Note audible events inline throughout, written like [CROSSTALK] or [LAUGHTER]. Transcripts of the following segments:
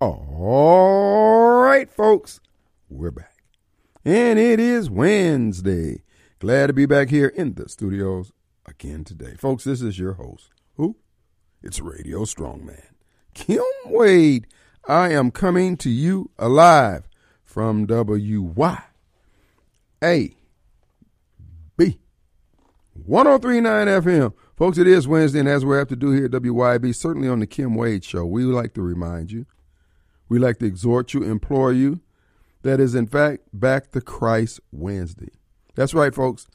All right, folks, we're back. And it is Wednesday. Glad to be back here in the studios again today. Folks, this is your host. Who? It's Radio Strongman. Kim Wade. I am coming to you alive from WY. A B 1039 FM. Folks, it is Wednesday, and as we have to do here at WYB, certainly on the Kim Wade Show, we would like to remind you, we like to exhort you, implore you, that is, in fact, back to Christ Wednesday. That's right, folks.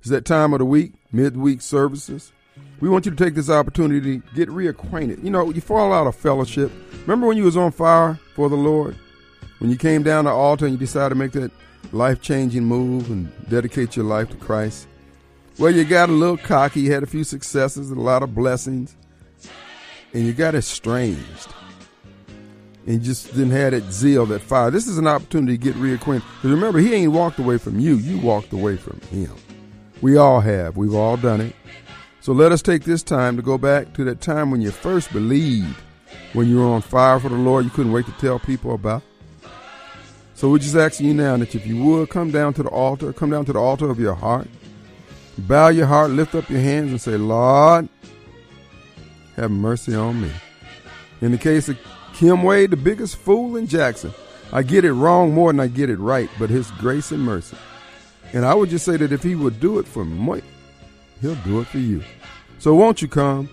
It's that time of the week, midweek services. We want you to take this opportunity to get reacquainted. You know, you fall out of fellowship. Remember when you was on fire for the Lord? When you came down the altar and you decided to make that life-changing move and dedicate your life to Christ? Well, you got a little cocky, had a few successes and a lot of blessings, and you got estranged. And just didn't have that zeal, that fire. This is an opportunity to get reacquainted. Because remember, he ain't walked away from you, you walked away from him. We all have. We've all done it. So let us take this time to go back to that time when you first believed, when you were on fire for the Lord, you couldn't wait to tell people about. So we're just asking you now that if you would come down to the altar, come down to the altar of your heart, bow your heart, lift up your hands, and say, Lord, have mercy on me. In the case of Kim Wade, the biggest fool in Jackson, I get it wrong more than I get it right, but his grace and mercy. And I would just say that if he would do it for me, he'll do it for you. So won't you come?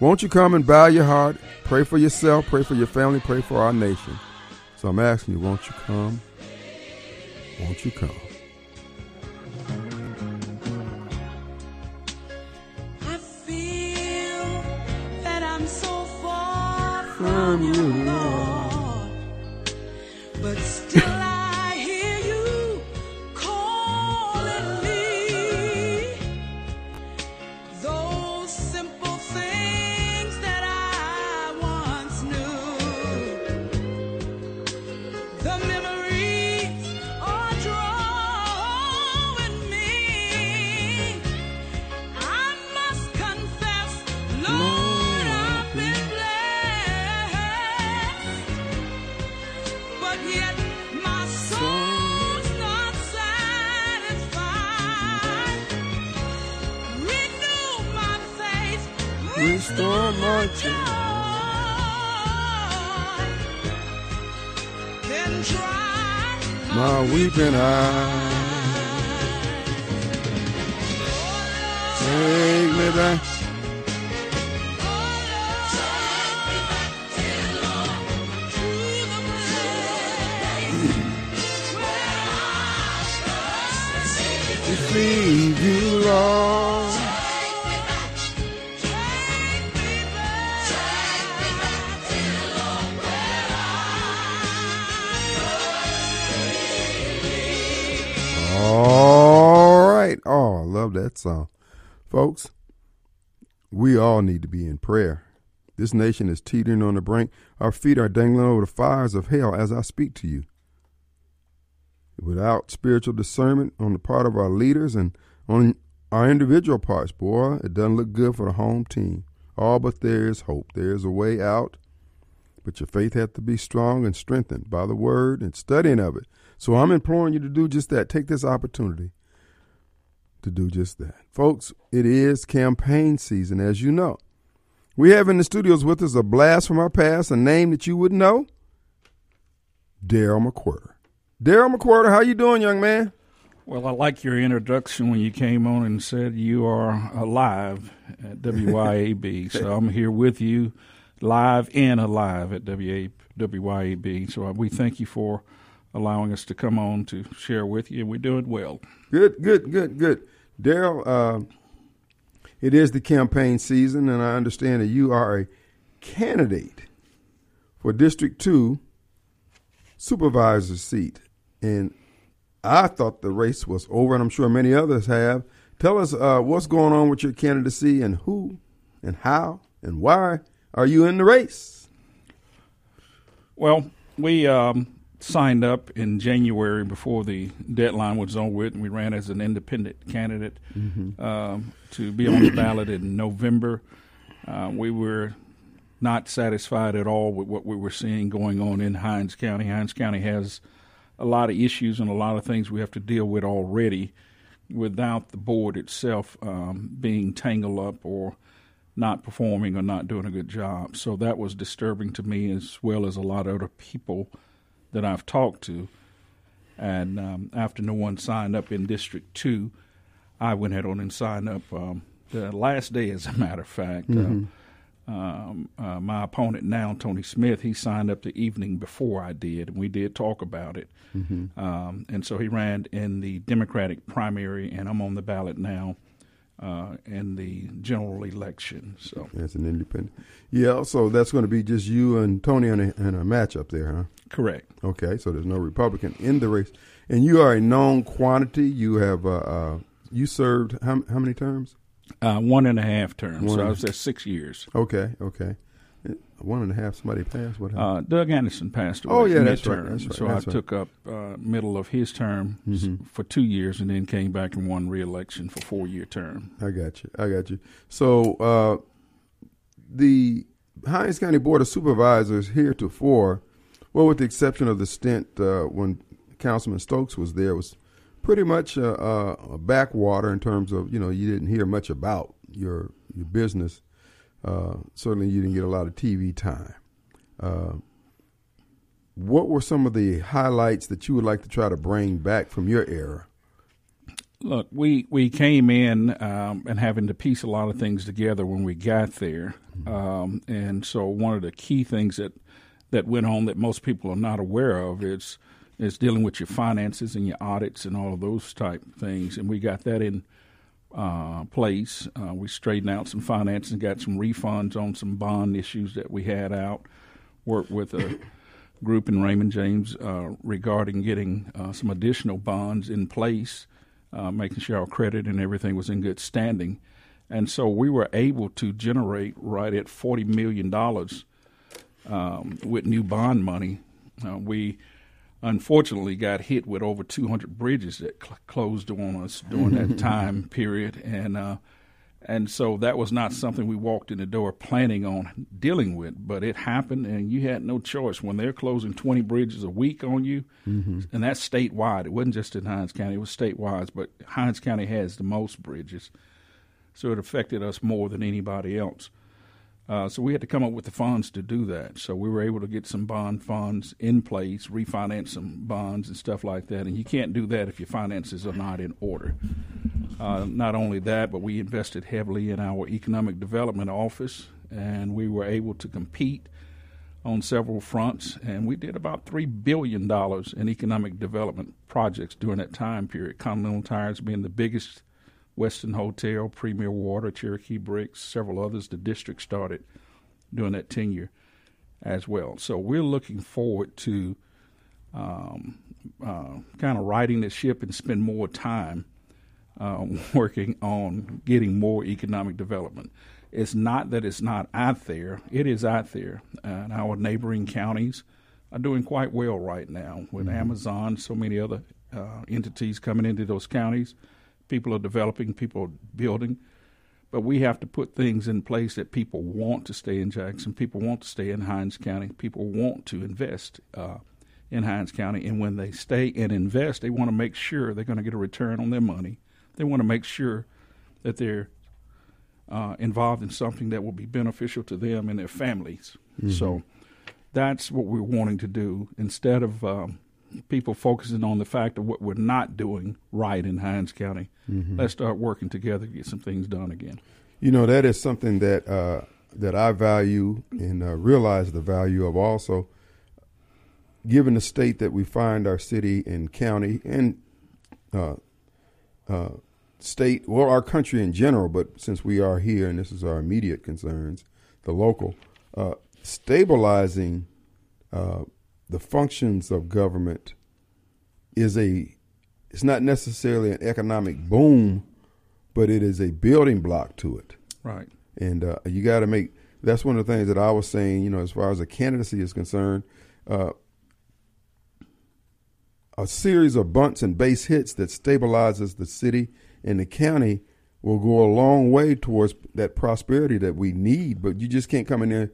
Won't you come and bow your heart? Pray for yourself, pray for your family, pray for our nation. So I'm asking you, won't you come? Won't you come? From you, Lord, but still I joy. My weeping eyes. Take me back. Folks, we all need to be in prayer. This nation is teetering on the brink. Our feet are dangling over the fires of hell as I speak to you. Without spiritual discernment on the part of our leaders and on our individual parts, boy, it doesn't look good for the home team. All but there is hope. There is a way out. But your faith has to be strong and strengthened by the word and studying of it. So I'm imploring you to do just that. Take this opportunity to do just that. Folks, it is campaign season, as you know. We have in the studios with us a blast from our past, a name that you would know, Daryl McQuirter. Daryl McQuirter, how you doing, young man? Well, I like your introduction when you came on and said you are alive at WYAB. [LAUGHS] so I'm here with you, live and alive at WYAB. So uh, we thank you for allowing us to come on to share with you. We're doing well. Good, good, good, good. Daryl, uh, it is the campaign season, and I understand that you are a candidate for District 2 supervisor seat. And I thought the race was over, and I'm sure many others have. Tell us uh, what's going on with your candidacy and who and how and why are you in the race? Well, we um, signed up in January before the deadline was over with, and we ran as an independent candidate um, to be on the ballot in November. Uh, we were not satisfied at all with what we were seeing going on in Hinds County. Hinds County has a lot of issues and a lot of things we have to deal with already without the board itself um, being tangled up or not performing or not doing a good job. So that was disturbing to me as well as a lot of other people that I've talked to. And um, after no one signed up in District 2, I went ahead on and signed up um, the last day, as a matter of fact. Uh, um, uh, my opponent now, Tony Smith, he signed up the evening before I did, and we did talk about it. Um, and so he ran in the Democratic primary, and I'm on the ballot now uh, in the general election. So As an independent. Yeah, so that's going to be just you and Tony in a, in a matchup there, huh? correct. Okay, so there's no Republican in the race, and you are a known quantity. You have uh, uh, you served how, how many terms? Uh, one and a half terms. One so I was there six years. Okay, okay, One and a half. Somebody passed. What happened? Uh, Doug Anderson passed away. Oh, yeah, that's right, that's right, So that's I right. took up uh, middle of his term Mm-hmm. for two years, and then came back and won re-election for four year term. I got you. I got you. So uh, the Hinds County Board of Supervisors heretofore, well, with the exception of the stint uh, when Councilman Stokes was there, was pretty much a, a, a backwater in terms of you know you didn't hear much about your your business. Uh, certainly, you didn't get a lot of TV time. Uh, what were some of the highlights that you would like to try to bring back from your era? Look, we we came in um, and having to piece a lot of things together when we got there, um, and so one of the key things that that went on that most people are not aware of is is dealing with your finances and your audits and all of those type things, and we got that in uh, place. Uh, we straightened out some finances got some refunds on some bond issues that we had out. Worked with a [COUGHS] group in Raymond James uh, regarding getting uh, some additional bonds in place, making sure our credit and everything was in good standing. And so we were able to generate right at $40 million um, with new bond money. We unfortunately got hit with over 200 bridges that cl- closed on us during that [LAUGHS] time period. And uh, and so that was not something we walked in the door planning on dealing with, but it happened, and you had no choice. When they're closing 20 bridges a week on you, and that's statewide, it wasn't just in Hinds County, it was statewide, but Hinds County has the most bridges. So it affected us more than anybody else. Uh, so we had to come up with the funds to do that. So we were able to get some bond funds in place, refinance some bonds and stuff like that. And you can't do that if your finances are not in order. Uh, not only that, but we invested heavily in our economic development office, and we were able to compete on several fronts. And we did about three billion dollars in economic development projects during that time period. Continental Tires being the biggest, Westin Hotel, Premier Water, Cherokee Bricks, several others. The district started during that tenure as well. So we're looking forward to um, uh, kind of riding the ship and spend more time uh, [LAUGHS] working on getting more economic development. It's not that it's not out there; it is out there, and our neighboring counties are doing quite well right now with Amazon, so many other uh, entities coming into those counties. People are developing, people are building, but we have to put things in place that people want to stay in Jackson, people want to stay in Hinds County, people want to invest uh, in Hinds County, and when they stay and invest, they want to make sure they're going to get a return on their money. They want to make sure that they're uh, involved in something that will be beneficial to them and their families. So that's what we're wanting to do instead of um, people focusing on the fact of what we're not doing right in Hinds County. Let's start working together to get some things done again. You know that is something that uh, that I value and uh, realize the value of. Also, given the state that we find our city and county and uh, uh, state, well, our country in general, but since we are here and this is our immediate concerns, the local, uh, stabilizing uh, the functions of government is a. It's not necessarily an economic boom, but it is a building block to it. Right. And uh, you got to make that's one of the things that I was saying, you know, as far as a candidacy is concerned, uh, a series of bunts and base hits that stabilizes the city and the county will go a long way towards that prosperity that we need. But you just can't come in there,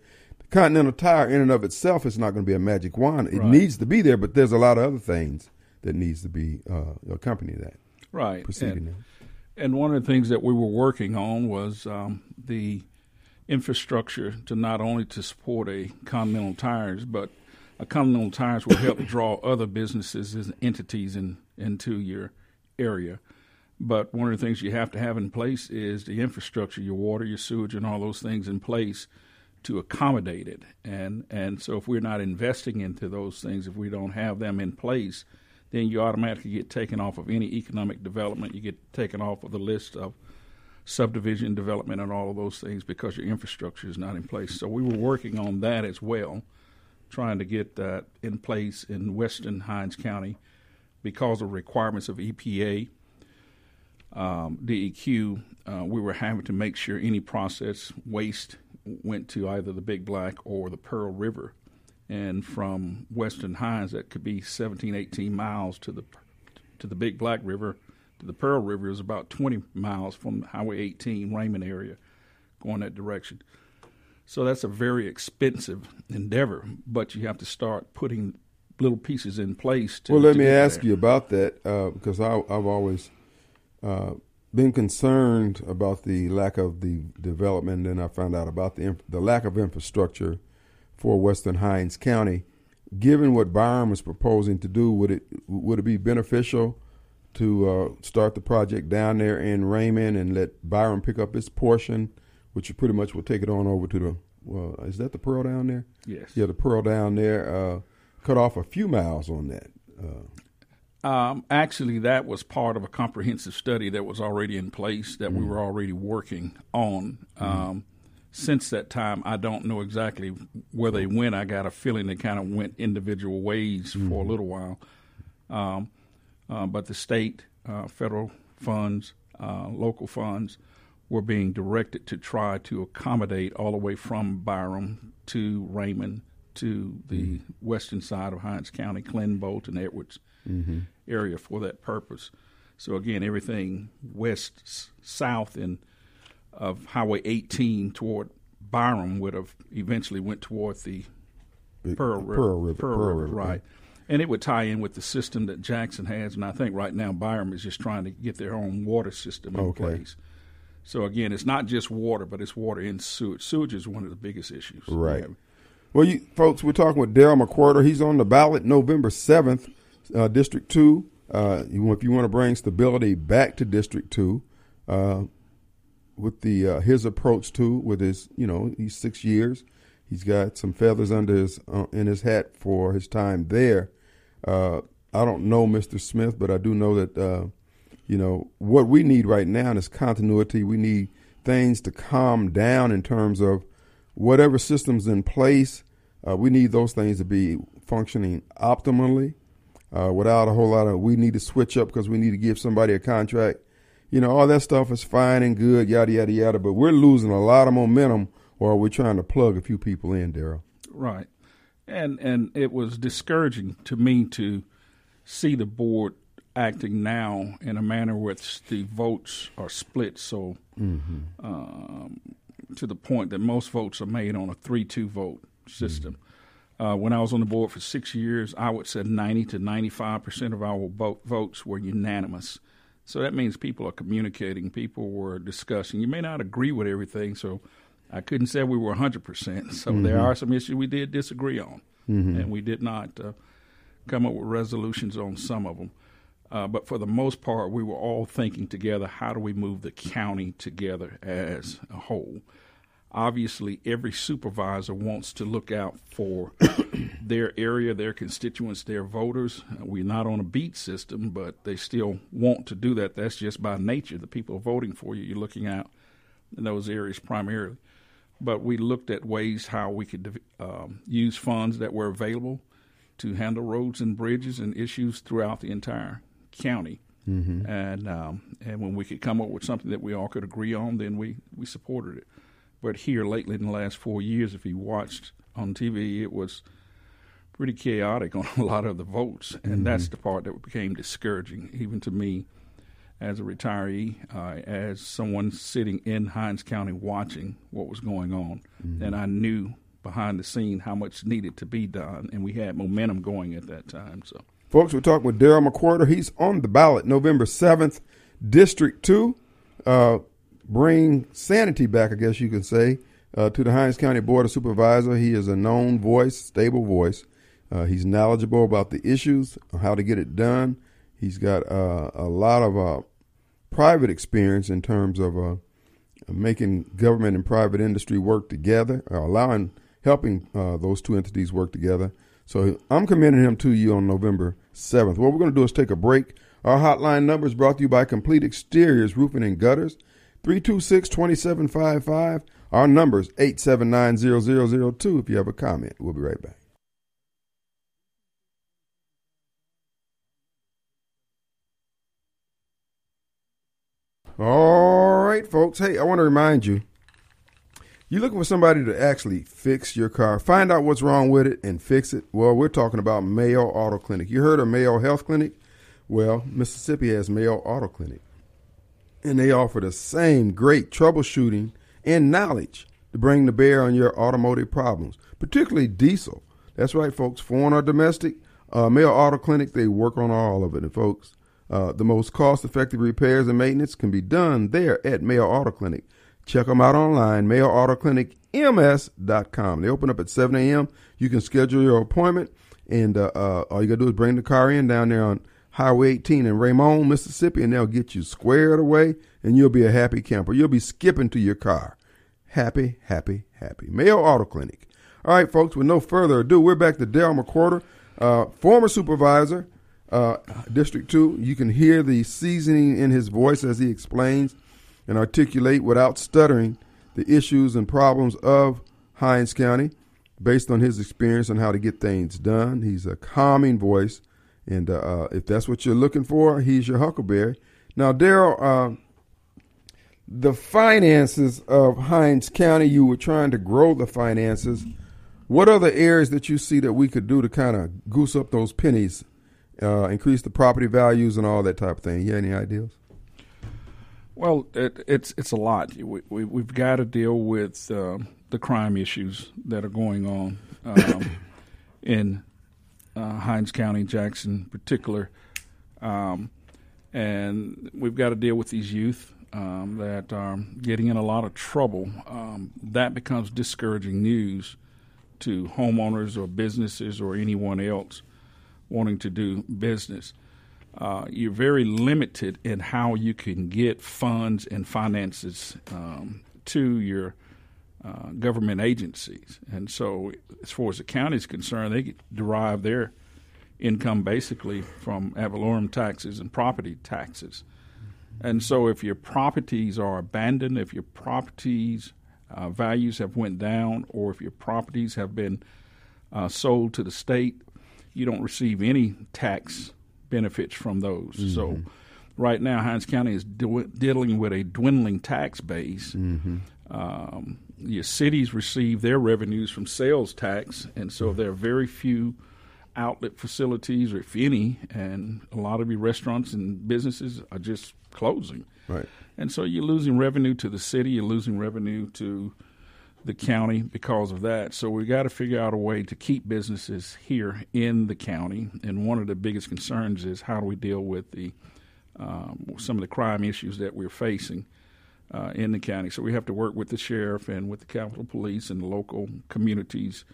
Continental Tire, in and of itself, is not going to be a magic wand. It Right. needs to be there, but there's a lot of other things that needs to be uh, accompany that right. proceeding. And, and one of the things that we were working on was um, the infrastructure to not only to support a Continental Tires, but a Continental Tires will help [COUGHS] draw other businesses and entities in, into your area. But one of the things you have to have in place is the infrastructure, your water, your sewage, and all those things in place to accommodate it. And and so if we're not investing into those things, if we don't have them in place, then you automatically get taken off of any economic development. You get taken off of the list of subdivision development and all of those things because your infrastructure is not in place. So we were working on that as well, trying to get that in place in Western Hinds County because of requirements of EPA, um, DEQ. Uh, we were having to make sure any process waste went to either the Big Black or the Pearl River. And from Western Hinds, that could be 17, 18 miles to the to the Big Black River. To the Pearl River is about 20 miles from Highway 18, Raymond area, going that direction. So that's a very expensive endeavor, but you have to start putting little pieces in place. To, well, let me ask there. you about that uh, because I, I've always uh, been concerned about the lack of the development, and I found out about the the lack of infrastructure for Western Hinds County. Given what Byram is proposing to do, would it would it be beneficial to uh, start the project down there in Raymond and let Byram pick up its portion, which pretty much will take it on over to the well, is that the Pearl down there? Yes. Yeah, the Pearl down there. Uh, cut off a few miles on that. Uh, Um, actually, that was part of a comprehensive study that was already in place that we were already working on. Um, since that time, I don't know exactly where they went. I got a feeling they kind of went individual ways for a little while. Um, uh, but the state, uh, federal funds, uh, local funds were being directed to try to accommodate all the way from Byram to Raymond to the western side of Hinds County, Clinton, Bolton, Edwards Mm-hmm. area for that purpose. So again, everything west, south, and of Highway 18 toward Byram would have eventually went toward the Big- Pearl River. Pearl River, Pearl River, River, right. And it would tie in with the system that Jackson has, and I think right now Byram is just trying to get their own water system in Okay. place. So again, it's not just water, but it's water and sewage. Sewage is one of the biggest issues. Right. have. Well, you folks, we're talking with Daryl McQuirter. He's on the ballot November seventh, uh, District Two. Uh, you, if you want to bring stability back to District Two, uh, with the uh, his approach to with his, you know, he's six years. He's got some feathers under his uh, in his hat for his time there. Uh, I don't know Mr. Smith, but I do know that you know what we need right now is continuity. We need things to calm down in terms of whatever systems in place. We need those things to be functioning optimally, uh, without a whole lot of we need to switch up because we need to give somebody a contract. You know, all that stuff is fine and good, yada yada yada. But we're losing a lot of momentum while we're trying to plug a few people in, Daryl. Right. And and it was discouraging to me to see the board acting now in a manner which the votes are split so um, to the point that most votes are made on a three-two vote system. Uh, when I was on the board for six years, I would say 90 to 95 percent of our vote, votes were unanimous. So that means people are communicating, people were discussing. You may not agree with everything, so I couldn't say we were 100%. [LAUGHS] So there are some issues we did disagree on, and we did not uh, come up with resolutions on some of them. Uh, but for the most part, we were all thinking together how do we move the county together as a whole? Obviously, every supervisor wants to look out for [COUGHS] their area, their constituents, their voters. We're not on a beat system, but they still want to do that. That's just by nature. The people are voting for you. You're looking out in those areas primarily. But we looked at ways how we could um, use funds that were available to handle roads and bridges and issues throughout the entire county. Mm-hmm. And um, and when we could come up with something that we all could agree on, then we, we supported it. But here lately, in the last four years, if you watched on TV, it was pretty chaotic on [LAUGHS] a lot of the votes, and that's the part that became discouraging, even to me as a retiree, uh, as someone sitting in Hinds County watching what was going on. And I knew behind the scene how much needed to be done, and we had momentum going at that time. So, Folks, we're talking with Daryl McQuirter. He's on the ballot November 7th, District 2. Uh, bring sanity back, I guess you can say, uh, to the Hinds County Board of Supervisor. He is a known voice, stable voice. Uh, he's knowledgeable about the issues, how to get it done. He's got uh, a lot of uh, private experience in terms of uh, making government and private industry work together, allowing, helping uh, those two entities work together. So I'm commending him to you on November 7th. What we're going to do is take a break. Our hotline number is brought to you by Complete Exteriors Roofing and Gutters, 326-2755. Our number is 879-0002 if you have a comment. We'll be right back. All right, folks. Hey, I want to remind you you're looking for somebody to actually fix your car, find out what's wrong with it, and fix it. Well, we're talking about Mayo Auto Clinic. You heard of Mayo Health Clinic? Well, Mississippi has Mayo Auto Clinic, and they offer the same great troubleshooting and knowledge to bring to bear on your automotive problems, particularly diesel. That's right, folks. Foreign or domestic, uh, Mayo Auto Clinic, they work on all of it. And, folks, uh, the most cost effective repairs and maintenance can be done there at Mayo Auto Clinic. Check them out online, mayoautoclinicms.com. They open up at 7 a.m. You can schedule your appointment, and uh, uh, all you got to do is bring the car in down there on Highway 18 in Raymond, Mississippi, and they'll get you squared away, and you'll be a happy camper. You'll be skipping to your car. Happy, happy, happy. Mayo Auto Clinic. All right, folks, with no further ado, we're back to Daryl McQuirter, uh, former supervisor, uh, District 2. You can hear the seasoning in his voice as he explains and articulate without stuttering the issues and problems of Hines County based on his experience on how to get things done. He's a calming voice, and uh, uh, if that's what you're looking for, he's your huckleberry. Now, Daryl, uh, the finances of Hinds County, you were trying to grow the finances. What other areas that you see that we could do to kind of goose up those pennies, uh, increase the property values, and all that type of thing? You have any ideas? well, it, it's it's a lot. We, we we've got to deal with uh, the crime issues that are going on um, [COUGHS] in uh, Hinds County, Jackson, in particular, um, and we've got to deal with these youth um, that are getting in a lot of trouble. Um, that becomes discouraging news to homeowners or businesses or anyone else wanting to do business. Uh, you're very limited in how you can get funds and finances um, to your uh, government agencies. And so, as far as the county is concerned, they derive their income basically from ad valorem taxes and property taxes. And so, if your properties are abandoned, if your properties uh, values have went down, or if your properties have been uh, sold to the state, you don't receive any tax benefits from those. Mm-hmm. So, right now, Hinds County is do- dealing with a dwindling tax base. Mm-hmm. Um, your cities receive their revenues from sales tax, and so there are very few outlet facilities, or if any, and a lot of your restaurants and businesses are just closing. Right. And so you're losing revenue to the city, you're losing revenue to the county because of that. So we've got to figure out a way to keep businesses here in the county. And one of the biggest concerns is how do we deal with the um, some of the crime issues that we're facing uh, in the county. So we have to work with the sheriff and with the Capitol Police and the local communities.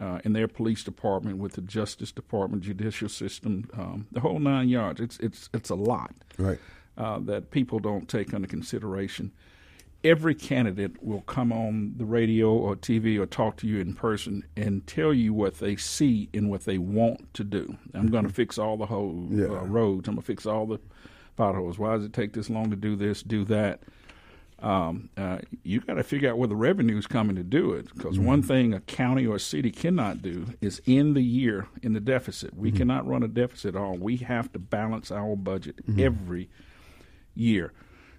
Uh, in their police department, with the Justice Department, judicial system, um, the whole nine yards. It's it's it's a lot Right. uh, that people don't take under consideration. Every candidate will come on the radio or TV or talk to you in person and tell you what they see and what they want to do. I'm going to fix all the whole Yeah. uh, roads. I'm going to fix all the potholes. Why does it take this long to do this, do that? Um, uh, you got to figure out where the revenue is coming to do it. Because one thing a county or a city cannot do is end the year in the deficit. We cannot run a deficit at all. We have to balance our budget every year.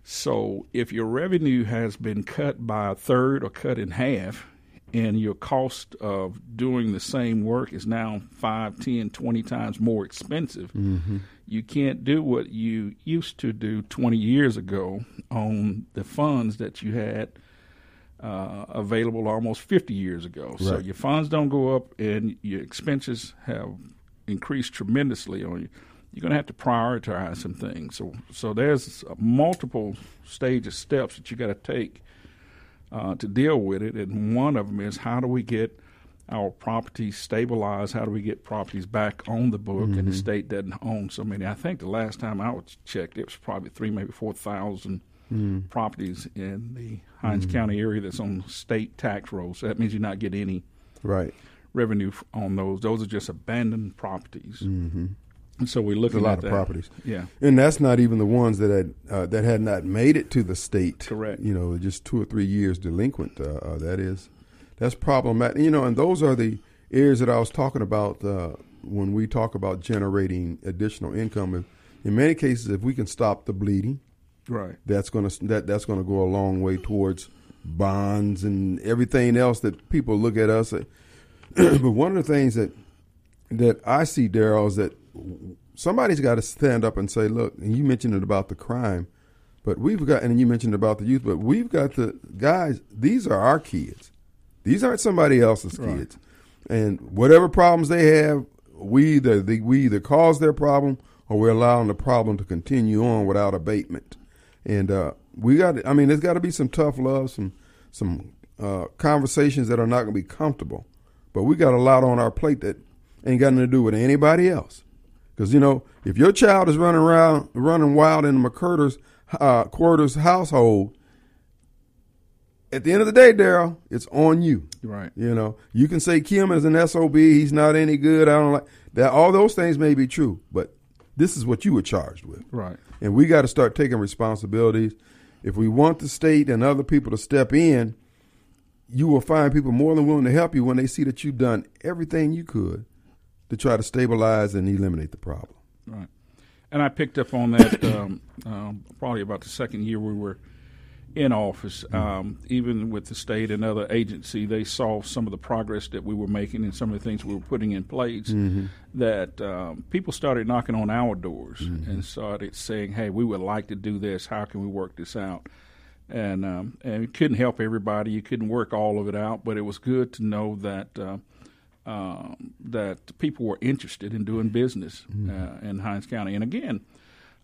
So if your revenue has been cut by a third or cut in half, and your cost of doing the same work is now five, ten, twenty times more expensive, you can't do what you used to do 20 years ago on the funds that you had uh, available almost 50 years ago. So your funds don't go up and your expenses have increased tremendously on you. You're going to have to prioritize some things. So, so there's multiple stages, steps that you got to take uh, to deal with it. And one of them is how do we get our properties stabilized? How do we get properties back on the book? And the state doesn't own so many. I think the last time I was checked, it was probably three, maybe four thousand properties in the Hinds County area that's on state tax rolls. So that means you're not getting any Right. revenue on those. Those are just abandoned properties. Mm-hmm. And so we're There's looking a lot at of that. properties. Yeah. And that's not even the ones that had uh, that had not made it to the state. Correct. You know, just two or three years delinquent. Uh, uh, that is, that's problematic. You know, and those are the areas that I was talking about uh, when we talk about generating additional income. If, in many cases, if we can stop the bleeding, Right. that's going to that that's going to go a long way towards bonds and everything else that people look at us. [CLEARS THROAT] but one of the things that that I see, Daryl, is that somebody's got to stand up and say, "Look," and you mentioned it about the crime, but we've got, and you mentioned about the youth, but we've got the guys. These are our kids. These aren't somebody else's Right. kids, and whatever problems they have, we either they, we either cause their problem or we're allowing the problem to continue on without abatement. And uh, we got, I mean, there's got to be some tough love, some some uh, conversations that are not going to be comfortable, but we got a lot on our plate that ain't got nothing to do with anybody else. Because you know, if your child is running around, running wild in the McCurder's uh, quarters household, at the end of the day, Daryl, it's on you. Right. You know, you can say Kim is an sob. He's not any good. I don't like that. All those things may be true, but this is what you were charged with, Right. and we got to start taking responsibilities. If we want the state and other people to step in, you will find people more than willing to help you when they see that you've done everything you could to try to stabilize and eliminate the problem. Right. And I picked up on that [COUGHS] um, um, probably about the second year we were in office. Um, even with the state and other agency, they saw some of the progress that we were making and some of the things we were putting in place. That um, people started knocking on our doors and started saying, "Hey, we would like to do this. How can we work this out?" And um, and you couldn't help everybody. You couldn't work all of it out, but it was good to know that. Uh, um, that people were interested in doing business uh, in Hinds County. And again,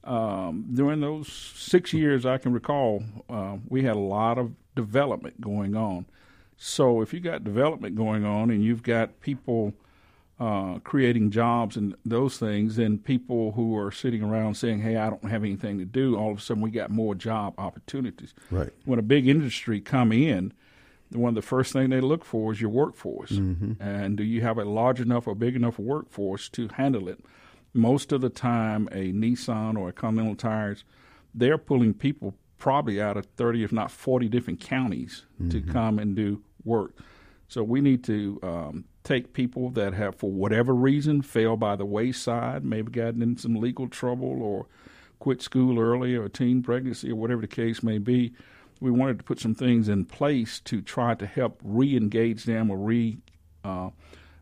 um, during those six years I can recall, uh, we had a lot of development going on. So if you got development going on and you've got people uh, creating jobs and those things, then people who are sitting around saying, "Hey, I don't have anything to do," all of a sudden we got more job opportunities. Right. When a big industry come in, one of the first thing they look for is your workforce, and do you have a large enough or big enough workforce to handle it? Most of the time, a Nissan or a Continental Tires, they're pulling people probably out of thirty, if not forty, different counties to come and do work. So we need to um, take people that have, for whatever reason, fell by the wayside, maybe gotten in some legal trouble or quit school early or teen pregnancy or whatever the case may be. We wanted to put some things in place to try to help re-engage them or re uh,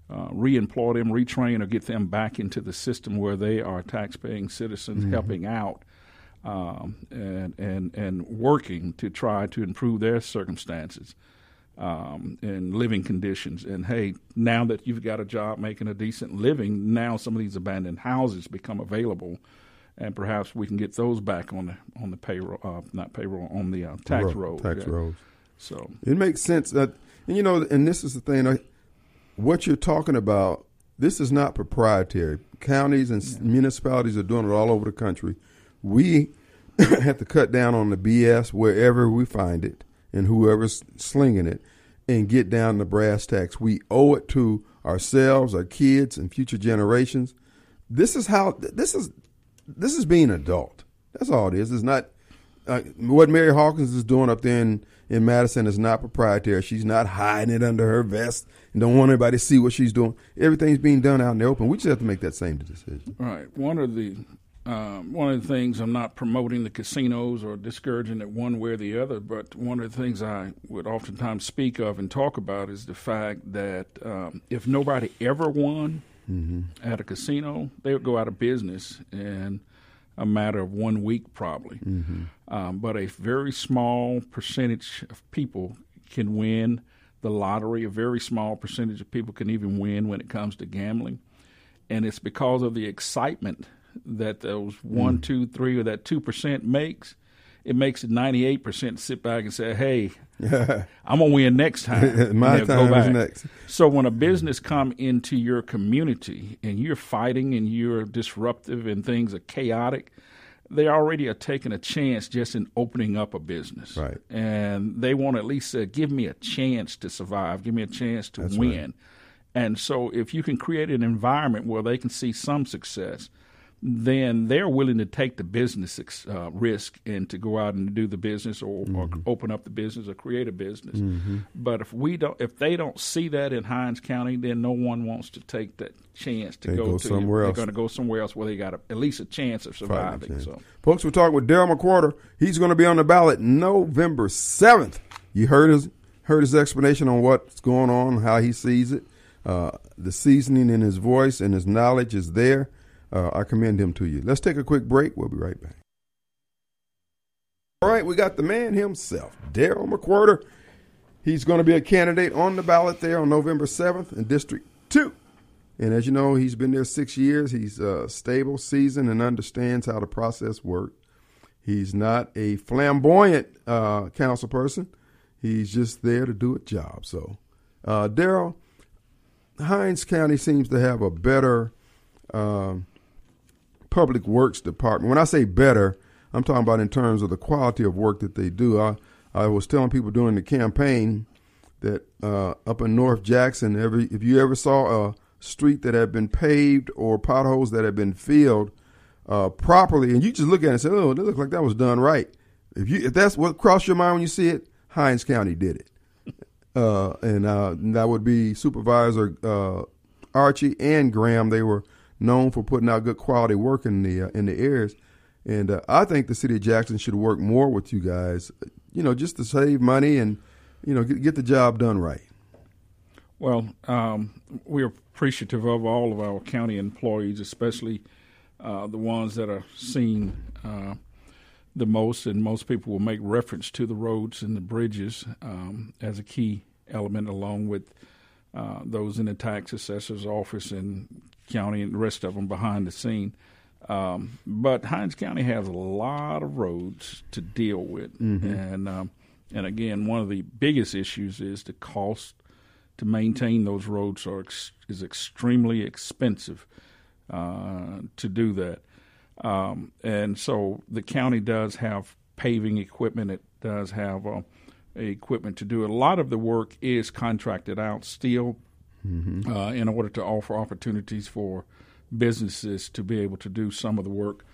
uh, re-employ them, retrain, or get them back into the system where they are tax-paying citizens, helping out um, and and and working to try to improve their circumstances um, and living conditions. And hey, now that you've got a job making a decent living, now some of these abandoned houses become available, and perhaps we can get those back on the on the payroll, uh, not payroll, on the uh, tax Ro- roll. Tax Yeah. rolls. So It makes sense that, and you know, and this is the thing. I, what you're talking about, this is not proprietary. Counties and s municipalities are doing it all over the country. We [LAUGHS] have to cut down on the BS wherever we find it and whoever's slinging it, and get down to brass tacks. We owe it to ourselves, our kids, and future generations. This is how. This is this is being adult. That's all it is. It's not uh, what Mary Hawkins is doing up there in, in Madison is not proprietary. She's not hiding it under her vest and don't want anybody to see what she's doing. Everything's being done out in the open. We just have to make that same decision. Right. One of the um, one of the things I'm not promoting the casinos or discouraging it one way or the other, but one of the things I would oftentimes speak of and talk about is the fact that um, if nobody ever won Mm-hmm. at a casino, they would go out of business in a matter of one week, probably. Mm-hmm. Um, but a very small percentage of people can win the lottery. A very small percentage of people can even win when it comes to gambling. And it's because of the excitement that those one, mm. two, three, or that 2% makes. It makes it 98% sit back and say, hey, I'm going to win next [LAUGHS] time. My time is next. So when a business come into your community and you're fighting and you're disruptive and things are chaotic, they already are taking a chance just in opening up a business. Right. And they want to at least uh, give me a chance to survive, give me a chance to That's win. And so if you can create an environment where they can see some success, then they're willing to take the business uh, risk and to go out and do the business or, or Mm-hmm. open up the business or create a business. But if we don't, if they don't see that in Hinds County, then no one wants to take that chance to They go, go to somewhere else. They're going to go somewhere else where they got a, at least a chance of surviving. chance. So Folks, we're talking with Daryl McQuirter. He's going to be on the ballot November 7th. You heard his heard his explanation on what's going on, how he sees it. Uh, the seasoning in his voice and his knowledge is there. Uh, I commend him to you. Let's take a quick break. We'll be right back. All right, we got the man himself, Daryl McQuirter. He's going to be a candidate on the ballot there on November 7th in District 2. And as you know, he's been there six years. He's uh, stable, seasoned, and understands how the process works. He's not a flamboyant uh, council person. He's just there to do a job. So, uh, Daryl, Hinds County seems to have a better um, public works department. When I say better, I'm talking about in terms of the quality of work that they do. I, I was telling people during the campaign that uh, up in North Jackson, every if you ever saw a street that had been paved or potholes that had been filled uh, properly, and you just look at it and say, "Oh, it looks like that was done right." If you if that's what crossed your mind when you see it, Hinds County did it, uh, and uh, that would be Supervisor uh, Archie and Graham. They were known for putting out good quality work in the uh, in the areas. And uh, I think the city of Jackson should work more with you guys, you know, just to save money and, you know, get, get the job done right. Well, um, we're appreciative of all of our county employees, especially uh, the ones that are seen uh, the most, and most people will make reference to the roads and the bridges um, as a key element, along with uh, those in the tax assessor's office and county and the rest of them behind the scene. Um, but Hinds County has a lot of roads to deal with, and um, and again, one of the biggest issues is the cost to maintain those roads are ex- is extremely expensive uh, to do that. Um, and so the county does have paving equipment. It does have uh, equipment to do it. A lot of the work is contracted out still uh, in order to offer opportunities for businesses to be able to do some of the work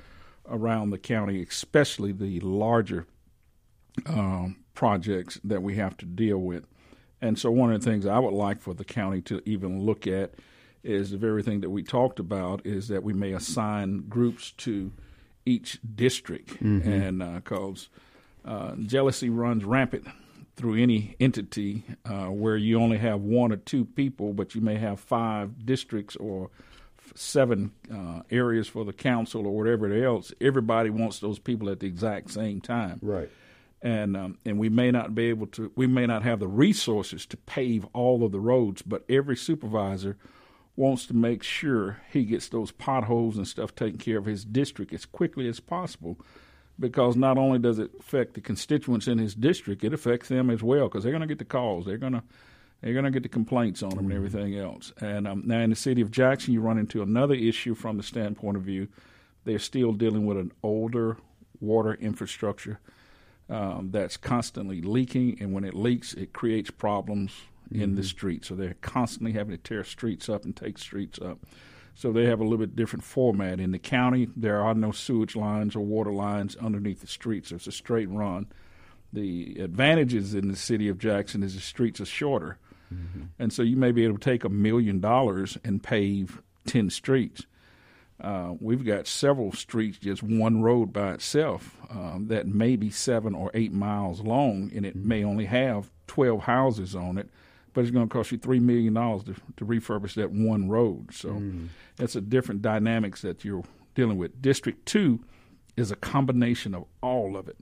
around the county, especially the larger um, projects that we have to deal with. And so, one of the things I would like for the county to even look at is the very thing that we talked about is that we may assign groups to each district, and because uh, jealousy runs rampant through any entity uh, where you only have one or two people, but you may have five districts or seven uh, areas for the council or whatever else. Everybody wants those people at the exact same time Right. and um, and we may not be able to we may not have the resources to pave all of the roads but every supervisor wants to make sure he gets those potholes and stuff taken care of his district as quickly as possible because not only does it affect the constituents in his district it affects them as well because they're going to get the calls they're going to they're going to get the complaints on them and everything else and um, now in the city of jackson you run into another issue from the standpoint of view they're still dealing with an older water infrastructure um, that's constantly leaking, and when it leaks, it creates problems in the street. So they're constantly having to tear streets up and take streets up. So they have a little bit different format. In the county, there are no sewage lines or water lines underneath the streets. It's a straight run. The advantages in the city of Jackson is the streets are shorter. And so you may be able to take a million dollars and pave 10 streets. Uh, we've got several streets, just one road by itself, um, that may be seven or eight miles long, and it may only have 12 houses on it, but it's going to cost you $3 million to, to refurbish that one road. So that's a different dynamics that you're dealing with. District 2 is a combination of all of it.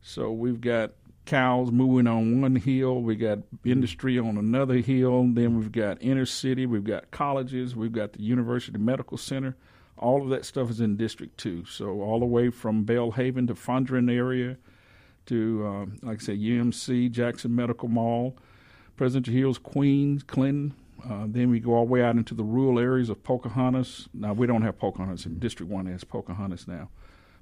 So we've got cows moving on one hill, we got industry on another hill, then we've got inner city, we've got colleges, we've got the University Medical Center. All of that stuff is in District 2. So, all the way from Belhaven to Fondren area to, um, like I said, UMC, Jackson Medical Mall, Presidential Hills, Queens, Clinton. Uh, then we go all the way out into the rural areas of Pocahontas. Now, we don't have Pocahontas in District 1 has Pocahontas now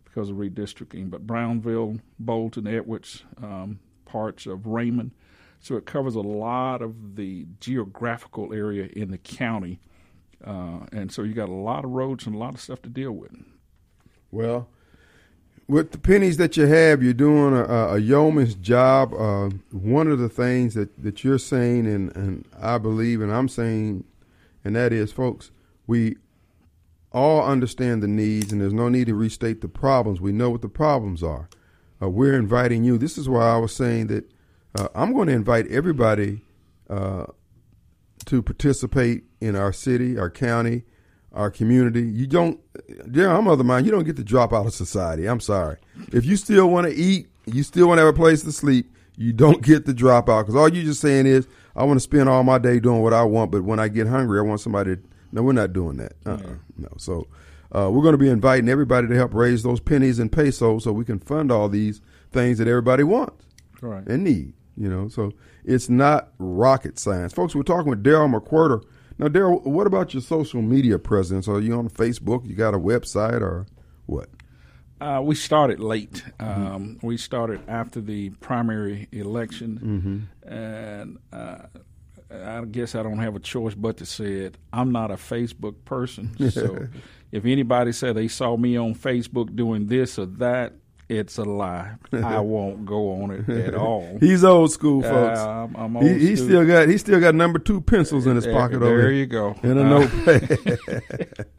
because of redistricting, but Brownville, Bolton, Edwards, um, parts of Raymond. So it covers a lot of the geographical area in the county. Uh, and so you got a lot of roads and a lot of stuff to deal with. Well, with the pennies that you have, you're doing a, a yeoman's job. Uh, one of the things that, that you're saying, and, and I believe, and I'm saying, and that is, folks, we all understand the needs, and there's no need to restate the problems. We know what the problems are. Uh, we're inviting you. This is why I was saying that uh, I'm going to invite everybody uh, to participate in our city, our county, our community. You don't, dear, I'm of the mind, you don't get to drop out of society. I'm sorry. If you still want to eat, you still want to have a place to sleep, you don't get to drop out because all you're just saying is, I want to spend all my day doing what I want, but when I get hungry, I want somebody to. No, we're not doing that. Uh-uh. No. So uh, we're going to be inviting everybody to help raise those pennies and pesos so we can fund all these things that everybody wants Right. and need. You know, so it's not rocket science, folks. We're talking with Daryl McQuirter. Now, Daryl, what about your social media presence? Are you on Facebook? You got a website or what? Uh, we started late. Um, We started after the primary election, and uh, I guess I don't have a choice but to say it. I'm not a Facebook person, [LAUGHS] so if anybody said they saw me on Facebook doing this or that, it's a lie. [LAUGHS] I won't go on it at all. [LAUGHS] He's old school, folks. Uh, I'm, I'm he, old he school. still got he still got number two pencils in his There- pocket there over here. you go. And a Uh, notepad. [LAUGHS]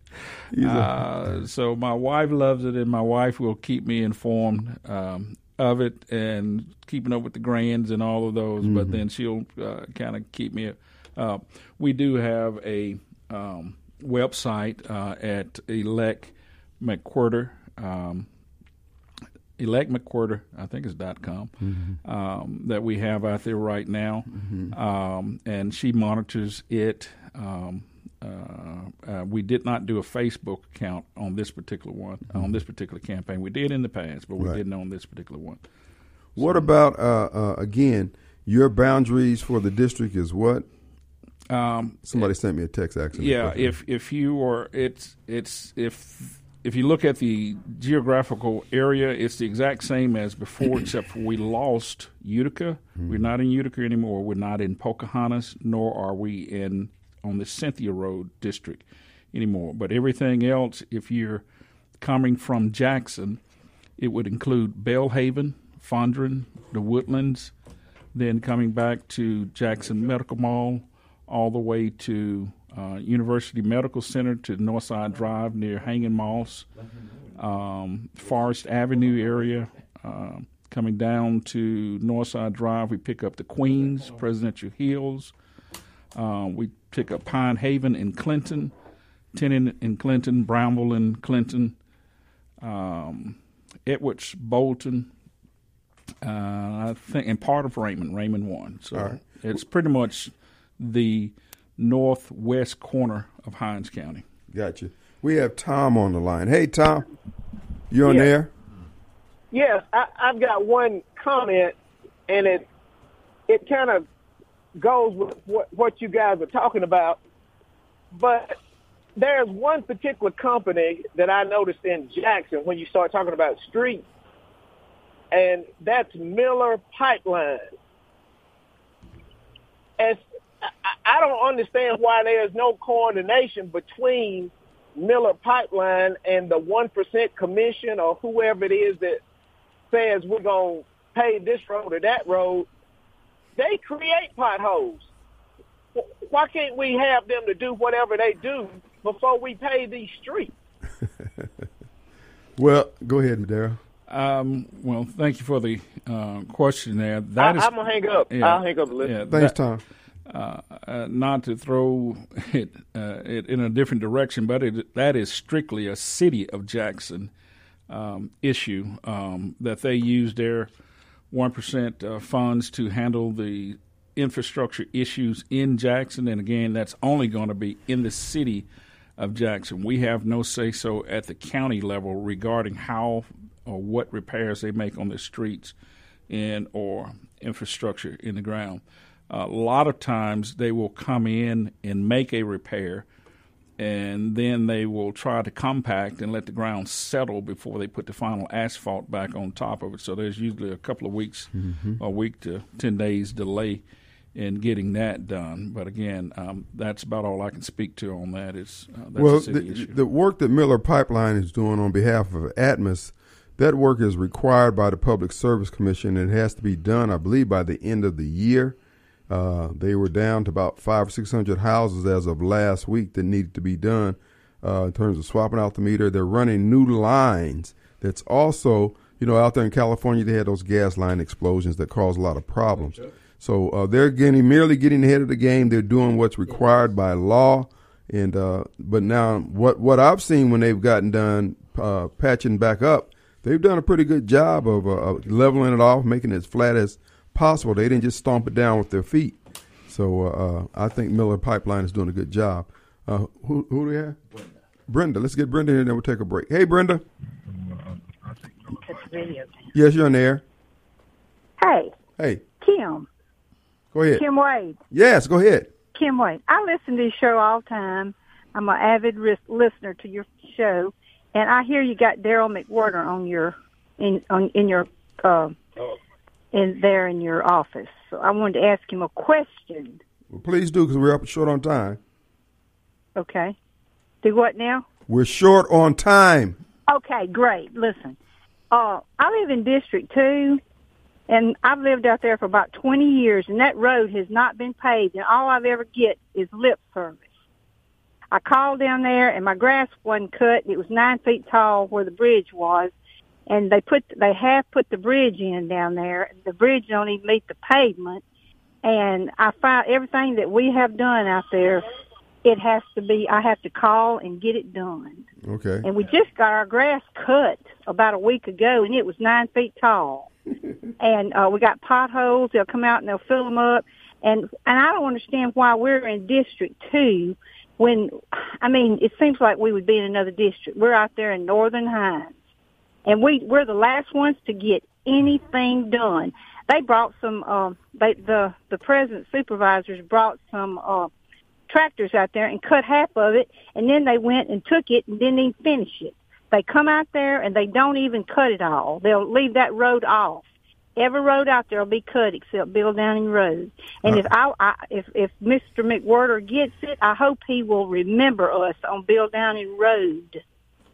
Uh, so my wife loves it, and my wife will keep me informed um, of it and keeping up with the grands and all of those. But then she'll uh, kind of keep me. Uh, we do have a um, website uh, at elect McQuirter. Um, Elect McQuirter, I think it's dot com, um, that we have out there right now, um, and she monitors it. Um, uh, uh, we did not do a Facebook account on this particular one, on this particular campaign. We did in the past, but we Right. didn't on this particular one. what about uh, uh, again? Your boundaries for the district is what? Um, Somebody sent me a text actually. yeah, if if you are, it's it's if if you look at the geographical area, it's the exact same as before, [CLEARS THROAT] except for we lost Utica. Hmm. We're not in Utica anymore. We're not in Pocahontas, nor are we in on the Cynthia Road district anymore. But everything else, if you're coming from Jackson, it would include Belhaven, Fondren, the Woodlands, then coming back to Jackson Medical Mall, all the way to uh, University Medical Center to Northside Drive near Hanging Moss, um, Forest Avenue area. Um, coming down to Northside Drive, we pick up the Queens, Presidential Hills. Uh, we pick up Pine Haven in Clinton, Tennant in Clinton, Brownville in Clinton, um, Edwards, Bolton, uh, I think, and part of Raymond, Raymond one. So right. it's pretty much the northwest corner of Hinds County. Gotcha. We have Tom on the line. Hey, Tom, you on Yeah. there? Yes, I, I've got one comment, and it it kind of goes with what, what you guys are talking about. But there's one particular company that I noticed in Jackson when you start talking about streets, and that's Miller Pipeline. As I, I don't understand why there's no coordination between Miller Pipeline and the one percent commission or whoever it is that says we're gonna pay this road or that road. They create potholes. Why can't we have them to do whatever they do before we pay these streets? [LAUGHS] Well, go ahead, Daryl. Um, well, thank you for the uh, question there. That I, is- I'm gonna hang up. yeah, I'll hang up and listen. yeah, Thanks, that- Tom. Uh, uh, not to throw it, uh, it in a different direction, but it, that is strictly a city of Jackson um, issue um, that they use their one percent uh, funds to handle the infrastructure issues in Jackson, and again, that's only going to be in the city of Jackson. We have no say so at the county level regarding how or what repairs they make on the streets and or infrastructure in the ground. A lot of times they will come in and make a repair and then they will try to compact and let the ground settle before they put the final asphalt back on top of it. So there's usually a couple of weeks, a week to 10 days delay in getting that done. But again, um, that's about all I can speak to on that. Is uh, that's well, the, issue. the work that Miller Pipeline is doing on behalf of Atmos, that work is required by the Public Service Commission. It has to be done, I believe, by the end of the year. Uh, they were down to about five or six hundred houses as of last week that needed to be done uh, in terms of swapping out the meter. They're running new lines. That's also, you know, out there in California, they had those gas line explosions that caused a lot of problems. So uh, they're getting merely getting ahead of the game. They're doing what's required by law. And uh, but now what what I've seen when they've gotten done uh, patching back up, they've done a pretty good job of uh, of leveling it off, making it as flat as possible. They didn't just stomp it down with their feet. So uh, uh, I think Miller Pipeline is doing a good job. Uh, who who do we have? Brenda. Brenda. Let's get Brenda here, and then we'll take a break. Hey, Brenda. Yes, you're on there. Hey, Hey, Kim, go ahead. Kim Wade, Yes, go ahead. Kim Wade. I listen to your show all the time. I'm an avid ris- listener to your show, and I hear you got Daryl McQuirter on your in on in your uh, in there in your office. So I wanted to ask him a question. Well, please do because we're up short on time. Okay, do what now? We're short on time. Okay, great. Listen, uh, I live in District Two, and I've lived out there for about twenty years, and that road has not been paved, and all I've ever get is lip service. I called down there, and my grass wasn't cut. It was nine feet tall where the bridge was, and they put they have put the bridge in down there. The bridge don't even meet the pavement, and I find everything that we have done out there. It has to be. I have to call and get it done. Okay. And we just got our grass cut about a week ago, and it was nine feet tall. [LAUGHS] and uh, we got potholes. They'll come out and they'll fill them up. And and I don't understand why we're in District Two when I mean it seems like we would be in another district. We're out there in Northern Hinds, and we we're the last ones to get anything done. They brought some. Uh, they the the present supervisors brought some. Uh, tractors out there and cut half of it and then they went and took it and didn't even finish it. They come out there and they don't even cut it all. They'll leave that road off. Every road out there will be cut except Bill Downing Road. And if I, I if if Mr. McQuirter gets it, I hope he will remember us on Bill Downing Road.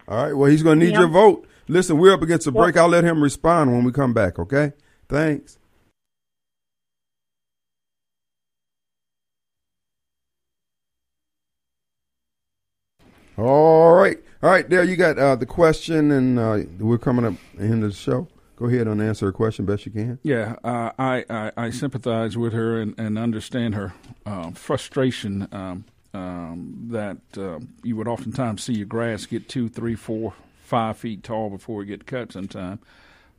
All right. Well, he's going to need Yeah. your vote. Listen, we're up against a break. I'll let him respond when we come back. Okay. Thanks. All right. All right. There you got uh, the question, and uh, we're coming up into the show. Go ahead and answer a question best you can. Yeah, uh, I, I I sympathize with her and, and understand her uh, frustration um, um, that uh, you would oftentimes see your grass get two, three, four, five feet tall before it get cut. Sometime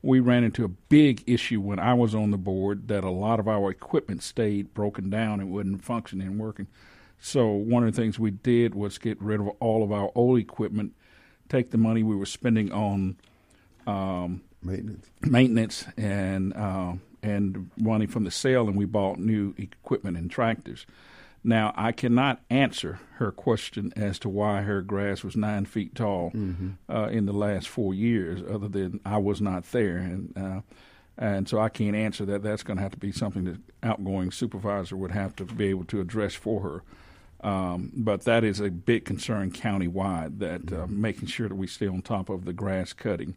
we ran into a big issue when I was on the board that a lot of our equipment stayed broken down and wouldn't function and working. So one of the things we did was get rid of all of our old equipment, take the money we were spending on um, Maintenance. maintenance and uh, and money from the sale, and we bought new equipment and tractors. Now I cannot answer her question as to why her grass was nine feet tall uh, in the last four years, other than I was not there, and uh, and so I can't answer that. That's going to have to be something that outgoing supervisor would have to be able to address for her. Um, but that is a big concern countywide that uh, making sure that we stay on top of the grass cutting.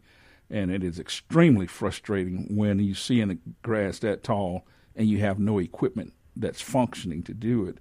And it is extremely frustrating when you see in the grass that tall and you have no equipment that's functioning to do it.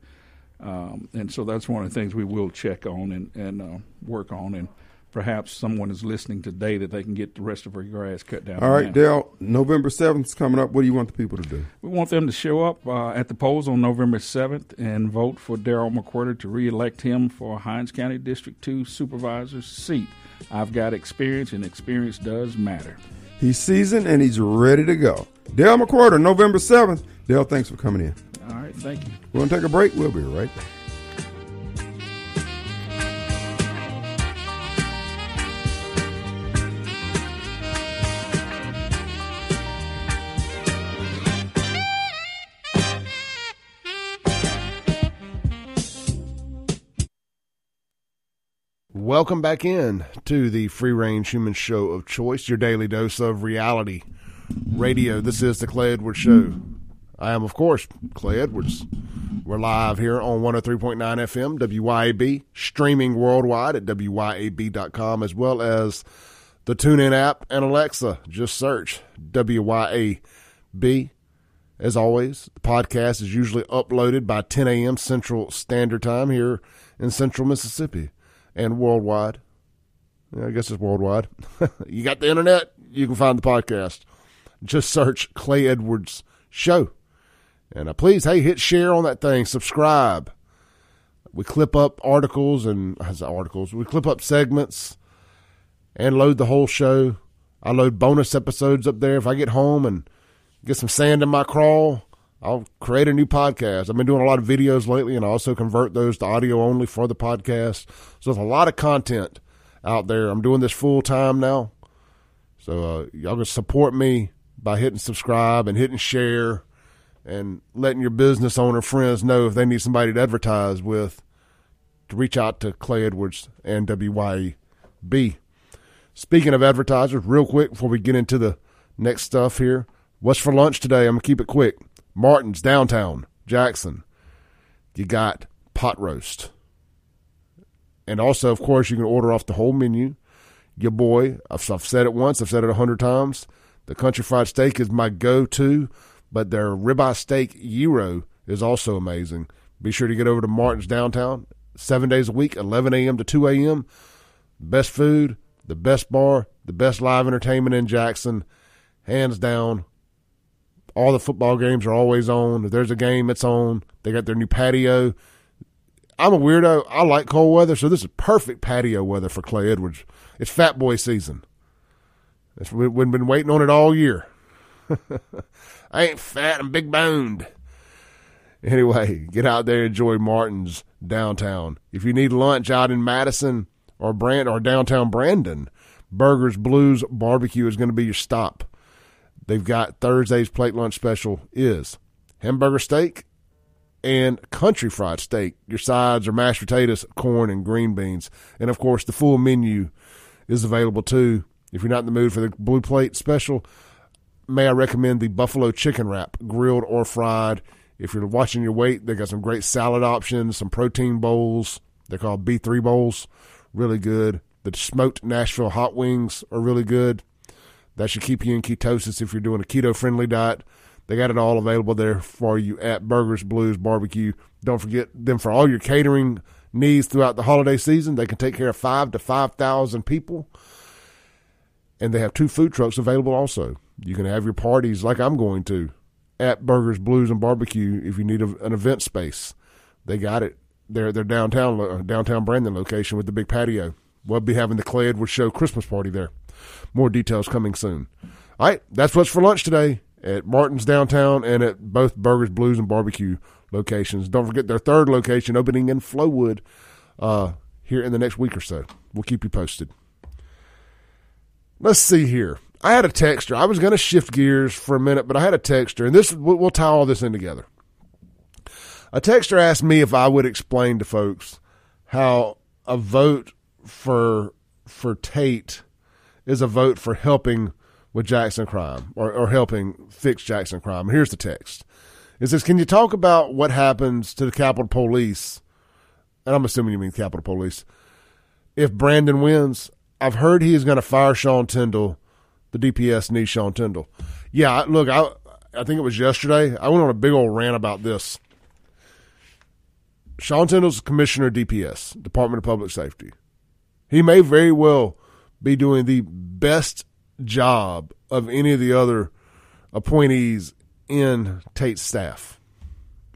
Um, and so that's one of the things we will check on and, and uh, work on. And perhaps someone is listening today that they can get the rest of her grass cut down. All right, now. Dale. November seventh is coming up. What do you want the people to do? We want them to show up uh, at the polls on November 7th and vote for Daryl McQuirter to reelect him for Hinds County District 2 Supervisor's seat. I've got experience, and experience does matter. He's seasoned and he's ready to go. Dale McQuirter, November 7th. Dale, thanks for coming in. All right, thank you. We're going to take a break. We'll be right back. Welcome back in to the Free Range Human Show of Choice, your daily dose of reality radio. This is the Clay Edwards Show. I am, of course, Clay Edwards. We're live here on 103.9 FM, WYAB, streaming worldwide at WYAB.com, as well as the TuneIn app and Alexa. Just search WYAB. As always, the podcast is usually uploaded by 10 a.m. Central Standard Time here in Central Mississippi and worldwide. Yeah, I guess it's worldwide. [LAUGHS] you got the internet, you can find the podcast. Just search Clay Edwards Show. And uh, please, hey, hit share on that thing, subscribe. We clip up articles and as articles, we clip up segments and load the whole show. I load bonus episodes up there. If I get home and get some sand in my crawl, I'll create a new podcast. I've been doing a lot of videos lately, and I also convert those to audio only for the podcast. So there's a lot of content out there. I'm doing this full time now. So uh, y'all can support me by hitting subscribe and hitting share and letting your business owner friends know if they need somebody to advertise with to reach out to Clay Edwards and WYB. Speaking of advertisers, real quick before we get into the next stuff here, what's for lunch today? I'm going to keep it quick. Martin's downtown, Jackson. You got pot roast. And also, of course, you can order off the whole menu. Your boy, I've, I've said it once, I've said it a hundred times. The country fried steak is my go to, but their ribeye steak gyro is also amazing. Be sure to get over to Martin's downtown, seven days a week, 11 a.m. to 2 a.m. Best food, the best bar, the best live entertainment in Jackson, hands down. All the football games are always on. If there's a game, it's on. They got their new patio. I'm a weirdo. I like cold weather, so this is perfect patio weather for Clay Edwards. It's Fat Boy season. We've been waiting on it all year. [LAUGHS] I ain't fat. I'm big boned. Anyway, get out there, and enjoy Martin's downtown. If you need lunch out in Madison or Brand or downtown Brandon, Burgers Blues Barbecue is going to be your stop. They've got Thursday's plate lunch special is hamburger steak and country fried steak. Your sides are mashed potatoes, corn, and green beans. And of course, the full menu is available too. If you're not in the mood for the blue plate special, may I recommend the buffalo chicken wrap, grilled or fried. If you're watching your weight, they got some great salad options, some protein bowls. They're called B3 bowls. Really good. The smoked Nashville hot wings are really good. That should keep you in ketosis if you're doing a keto friendly diet. They got it all available there for you at Burgers Blues Barbecue. Don't forget them for all your catering needs throughout the holiday season. They can take care of five to five thousand people, and they have two food trucks available. Also, you can have your parties like I'm going to at Burgers Blues and Barbecue if you need a, an event space. They got it. They're they're downtown uh, downtown Brandon location with the big patio. We'll be having the Clay Edwards Show Christmas party there. More details coming soon. All right, that's what's for lunch today at Martin's downtown and at both Burgers, Blues, and Barbecue locations. Don't forget their third location opening in Flowood uh, here in the next week or so. We'll keep you posted. Let's see here. I had a texter. I was going to shift gears for a minute, but I had a texter, and this we'll, tie all this in together. A texter asked me if I would explain to folks how a vote for for Tate is a vote for helping with Jackson crime or, or helping fix Jackson crime. Here's the text. It says, Can you talk about what happens to the Capitol Police? And I'm assuming you mean Capitol Police. If Brandon wins, I've heard he is going to fire Sean Tindell. The DPS needs Sean Tindell. Yeah, look, I I think it was yesterday. I went on a big old rant about this. Sean Tindell's commissioner DPS, Department of Public Safety. He may very well be doing the best job of any of the other appointees in Tate's staff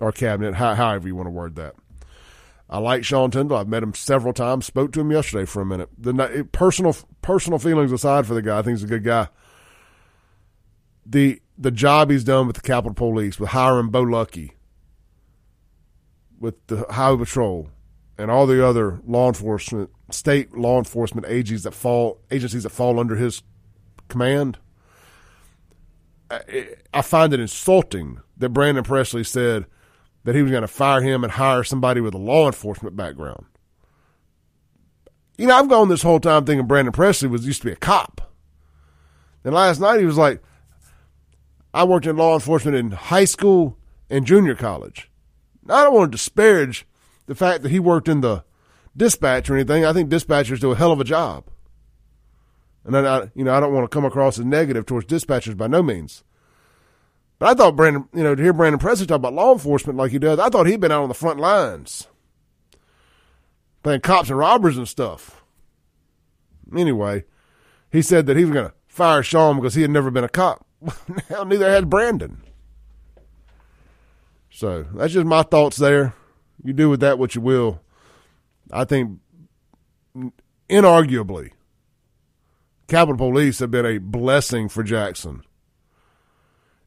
or cabinet, however you want to word that. I like Sean Tindell. I've met him several times. Spoke to him yesterday for a minute. The personal personal feelings aside for the guy, I think he's a good guy. the the job he's done with the Capitol Police, with hiring Bo Luckey, with the Highway Patrol, and all the other law enforcement, state law enforcement agencies that fall agencies that fall under his command. I, I find it insulting that Brandon Presley said that he was going to fire him and hire somebody with a law enforcement background. You know, I've gone this whole time thinking Brandon Presley was used to be a cop. And last night he was like, I worked in law enforcement in high school and junior college. Now, I don't want to disparage the fact that he worked in the dispatch or anything. I think dispatchers do a hell of a job. And I, you know, I don't want to come across as negative towards dispatchers by no means. But I thought Brandon, you know, to hear Brandon Presley talk about law enforcement like he does, I thought he'd been out on the front lines, playing cops and robbers and stuff. Anyway, he said that he was going to fire Sean because he had never been a cop. [LAUGHS] Hell, neither had Brandon. So that's just my thoughts there. You do with that what you will. I think, inarguably, Capitol Police have been a blessing for Jackson.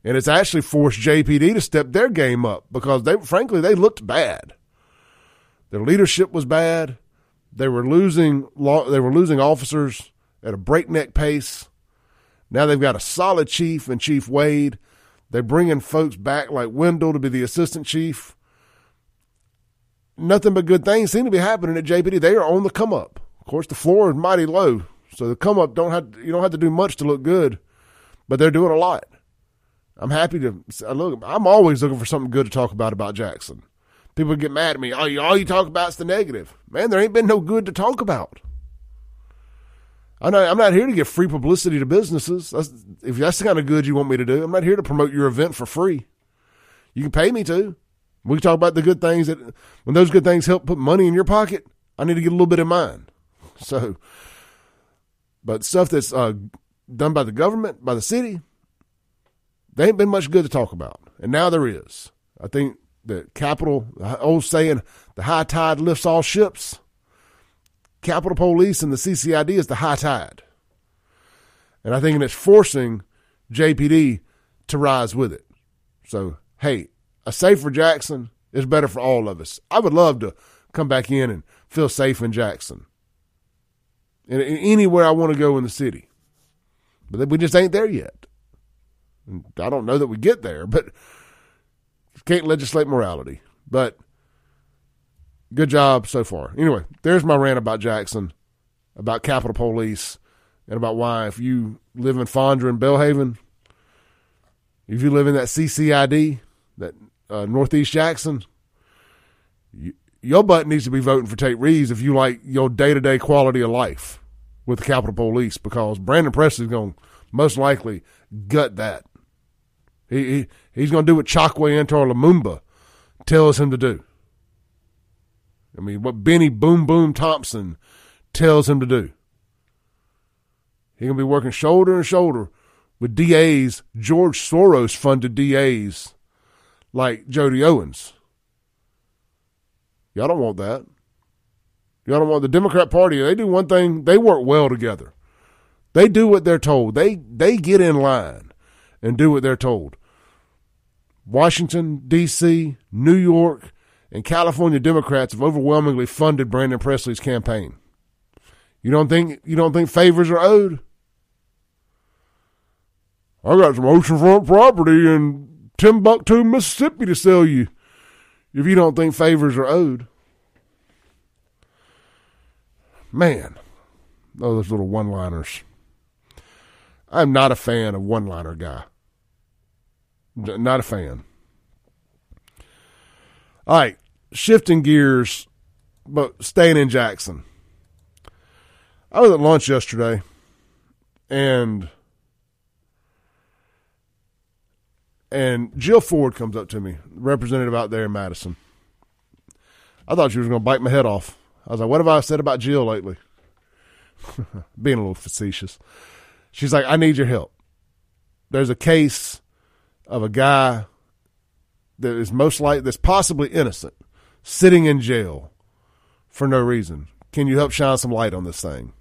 And it's actually forced JPD to step their game up because they, frankly, they looked bad. Their leadership was bad. They were losing, they were losing officers at a breakneck pace. Now they've got a solid chief and Chief Wade. They're bringing folks back like Wendell to be the assistant chief. Nothing but good things seem to be happening at JPD. They are on the come up. Of course, the floor is mighty low, so the come up don't have you don't have to do much to look good, but they're doing a lot. I'm happy to look. I'm always looking for something good to talk about about Jackson. People get mad at me. Oh, you, all you talk about is the negative. Man, there ain't been no good to talk about. I'm not, I'm not here to give free publicity to businesses. That's, if that's the kind of good you want me to do, I'm not here to promote your event for free. You can pay me to. We can talk about the good things that, when those good things help put money in your pocket, I need to get a little bit in mine. [LAUGHS] So, but stuff that's uh, done by the government, by the city, there ain't been much good to talk about. And now there is. I think the capital, the old saying, the high tide lifts all ships. Capitol Police and the CCID is the high tide. And I think it's forcing JPD to rise with it. So, hey, a safer Jackson is better for all of us. I would love to come back in and feel safe in Jackson. And anywhere I want to go in the city. But we just ain't there yet. I don't know that we get there, but can't legislate morality. But good job so far. Anyway, there's my rant about Jackson, about Capitol Police, and about why if you live in Fondren and Belhaven, if you live in that CCID, that uh, Northeast Jackson, you, your butt needs to be voting for Tate Reeves if you like your day to day quality of life with the Capitol Police because Brandon Presley's going to most likely gut that. He, he he's going to do what Chokwe Antar Lumumba tells him to do. I mean, what Bennie Boom Boom Thompson tells him to do. He's going to be working shoulder and shoulder with DAs, George Soros funded DAs like Jody Owens. Y'all don't want that. Y'all don't want the Democrat Party. They do one thing, they work well together. They do what they're told. They they get in line and do what they're told. Washington, D.C., New York, and California Democrats have overwhelmingly funded Brandon Presley's campaign. You don't think you don't think favors are owed? I got some oceanfront property in Timbuktu, Mississippi to sell you if you don't think favors are owed. Man, oh, those little one liners. I'm not a fan of one liner guy. Not a fan. All right, shifting gears, but staying in Jackson. I was at lunch yesterday, and and Jill Ford comes up to me, representative out there in Madison. I thought she was going to bite my head off. I was like, "What have I said about Jill lately?" [LAUGHS] Being a little facetious. She's like, "I need your help. There's a case of a guy that is most likely that's possibly innocent sitting in jail for no reason. Can you help shine some light on this thing?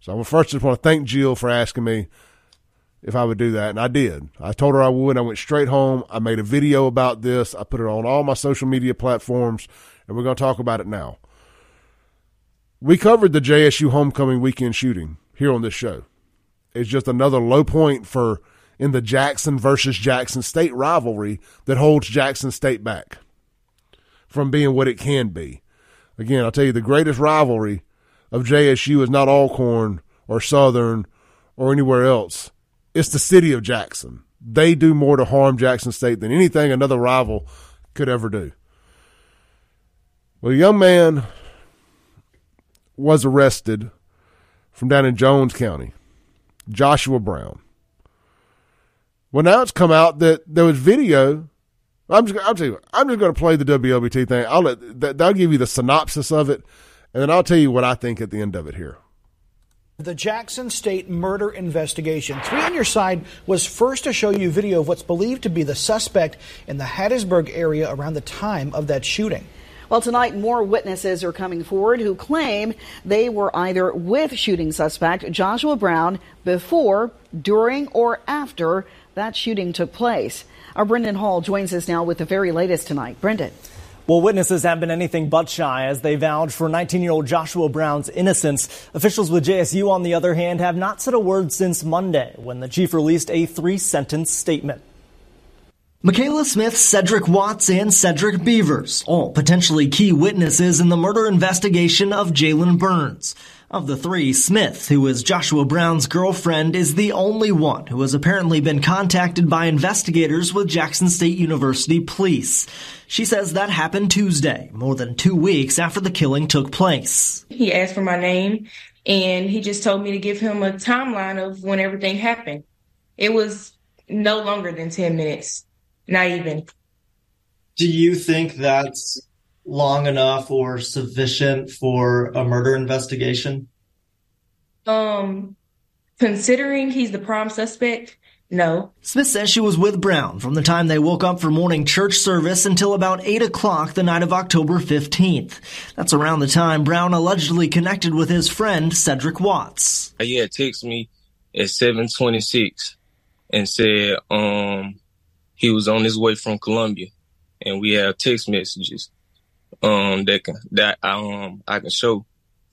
So I first just want to thank Jill for asking me. if I would do that, and I did. I told her I would. I went straight home. I made a video about this. I put it on all my social media platforms, and we're going to talk about it now. We covered the JSU homecoming weekend shooting here on this show. It's just another low point for in the Jackson versus Jackson State rivalry that holds Jackson State back from being what it can be. Again, I'll tell you the greatest rivalry of JSU is not Alcorn or Southern or anywhere else. It's the city of Jackson. They do more to harm Jackson State than anything another rival could ever do. Well, a young man was arrested from down in Jones County, Joshua Brown. Well, now it's come out that there was video. I'm just, I'll tell you, I'm just going to play the WLBT thing. I'll let, that, that'll give you the synopsis of it, and then I'll tell you what I think at the end of it here. The Jackson State murder investigation. Three on your side was first to show you video of what's believed to be the suspect in the Hattiesburg area around the time of that shooting. Well, tonight, more witnesses are coming forward who claim they were either with shooting suspect Joshua Brown before, during, or after that shooting took place. Our Brendan Hall joins us now with the very latest tonight. Brendan. Well, witnesses have been anything but shy as they vouched for 19 year old Joshua Brown's innocence. Officials with JSU, on the other hand, have not said a word since Monday when the chief released a three sentence statement. Michaela Smith, Cedric Watts, and Cedric Beavers, all potentially key witnesses in the murder investigation of Jalen Burns. Of the three, Smith, who is Joshua Brown's girlfriend, is the only one who has apparently been contacted by investigators with Jackson State University police. She says that happened Tuesday, more than two weeks after the killing took place. He asked for my name and he just told me to give him a timeline of when everything happened. It was no longer than 10 minutes, not even. Do you think that's long enough or sufficient for a murder investigation? Um, considering he's the prime suspect, no. Smith says she was with Brown from the time they woke up for morning church service until about 8 o'clock the night of October 15th. That's around the time Brown allegedly connected with his friend Cedric Watts. He had texted me at 726 and said um he was on his way from Columbia and we have text messages um that can that um I can show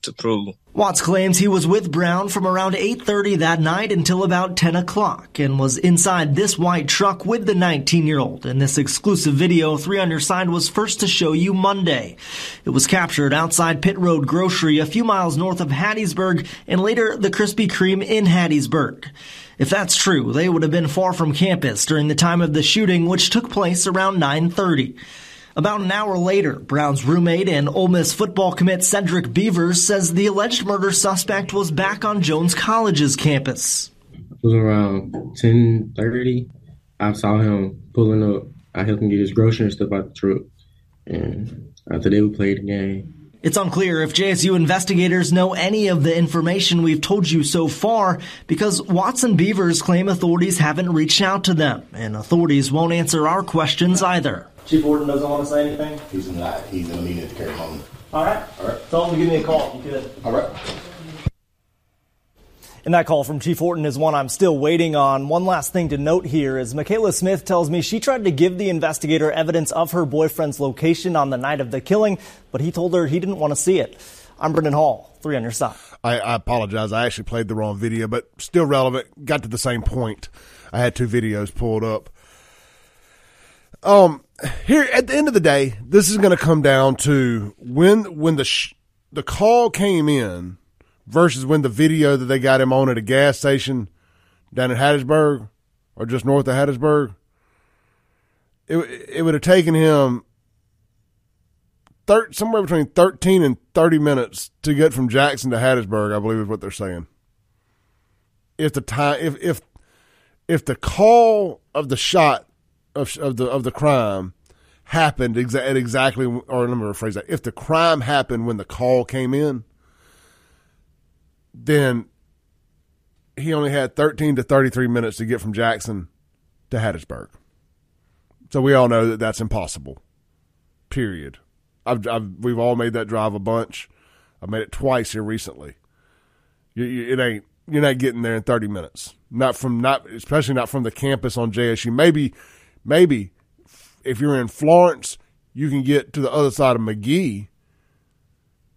to prove. Watts claims he was with Brown from around 8.30 that night until about 10 o'clock and was inside this white truck with the 19-year-old. In this exclusive video, Three on Your Side, was first to show you Monday. It was captured outside Pit Road Grocery a few miles north of Hattiesburg and later the Krispy Kreme in Hattiesburg. If that's true, they would have been far from campus during the time of the shooting, which took place around 930. About an hour later, Brown's roommate and Ole Miss football commit Cedric Beavers says the alleged murder suspect was back on Jones College's campus. It was around 10.30. I saw him pulling up. I helped him get his groceries and stuff out the truck. And after they would play the game, It's unclear if JSU investigators know any of the information we've told you so far because Watson Beavers claim authorities haven't reached out to them, and authorities won't answer our questions either. Chief Warden doesn't want to say anything? He's in that. He's in a meeting at the Carey moment. All right. All right. Tell him to give me a call if you could. All right. And that call from Chief Horton is one I'm still waiting on. One last thing to note here is Michaela Smith tells me she tried to give the investigator evidence of her boyfriend's location on the night of the killing, but he told her he didn't want to see it. I'm Brendan Hall, three on your side. I, I apologize. I actually played the wrong video, but still relevant. Got to the same point. I had two videos pulled up. Um, here at the end of the day, this is going to come down to when when the sh- the call came in versus when the video that they got him on at a gas station down in Hattiesburg or just north of Hattiesburg. It it would have taken him thir- somewhere between 13 and 30 minutes to get from Jackson to Hattiesburg, I believe is what they're saying. If the time, if, if, if the call of the shot of, of the, of the crime happened exa- at exactly, or let me rephrase that. If the crime happened when the call came in, then he only had 13 to 33 minutes to get from Jackson to Hattiesburg. So we all know that that's impossible. Period. I've, I've we've all made that drive a bunch. I've made it twice here recently. You, you, it ain't you're not getting there in 30 minutes. Not from not especially not from the campus on JSU. Maybe maybe if you're in Florence, you can get to the other side of Magee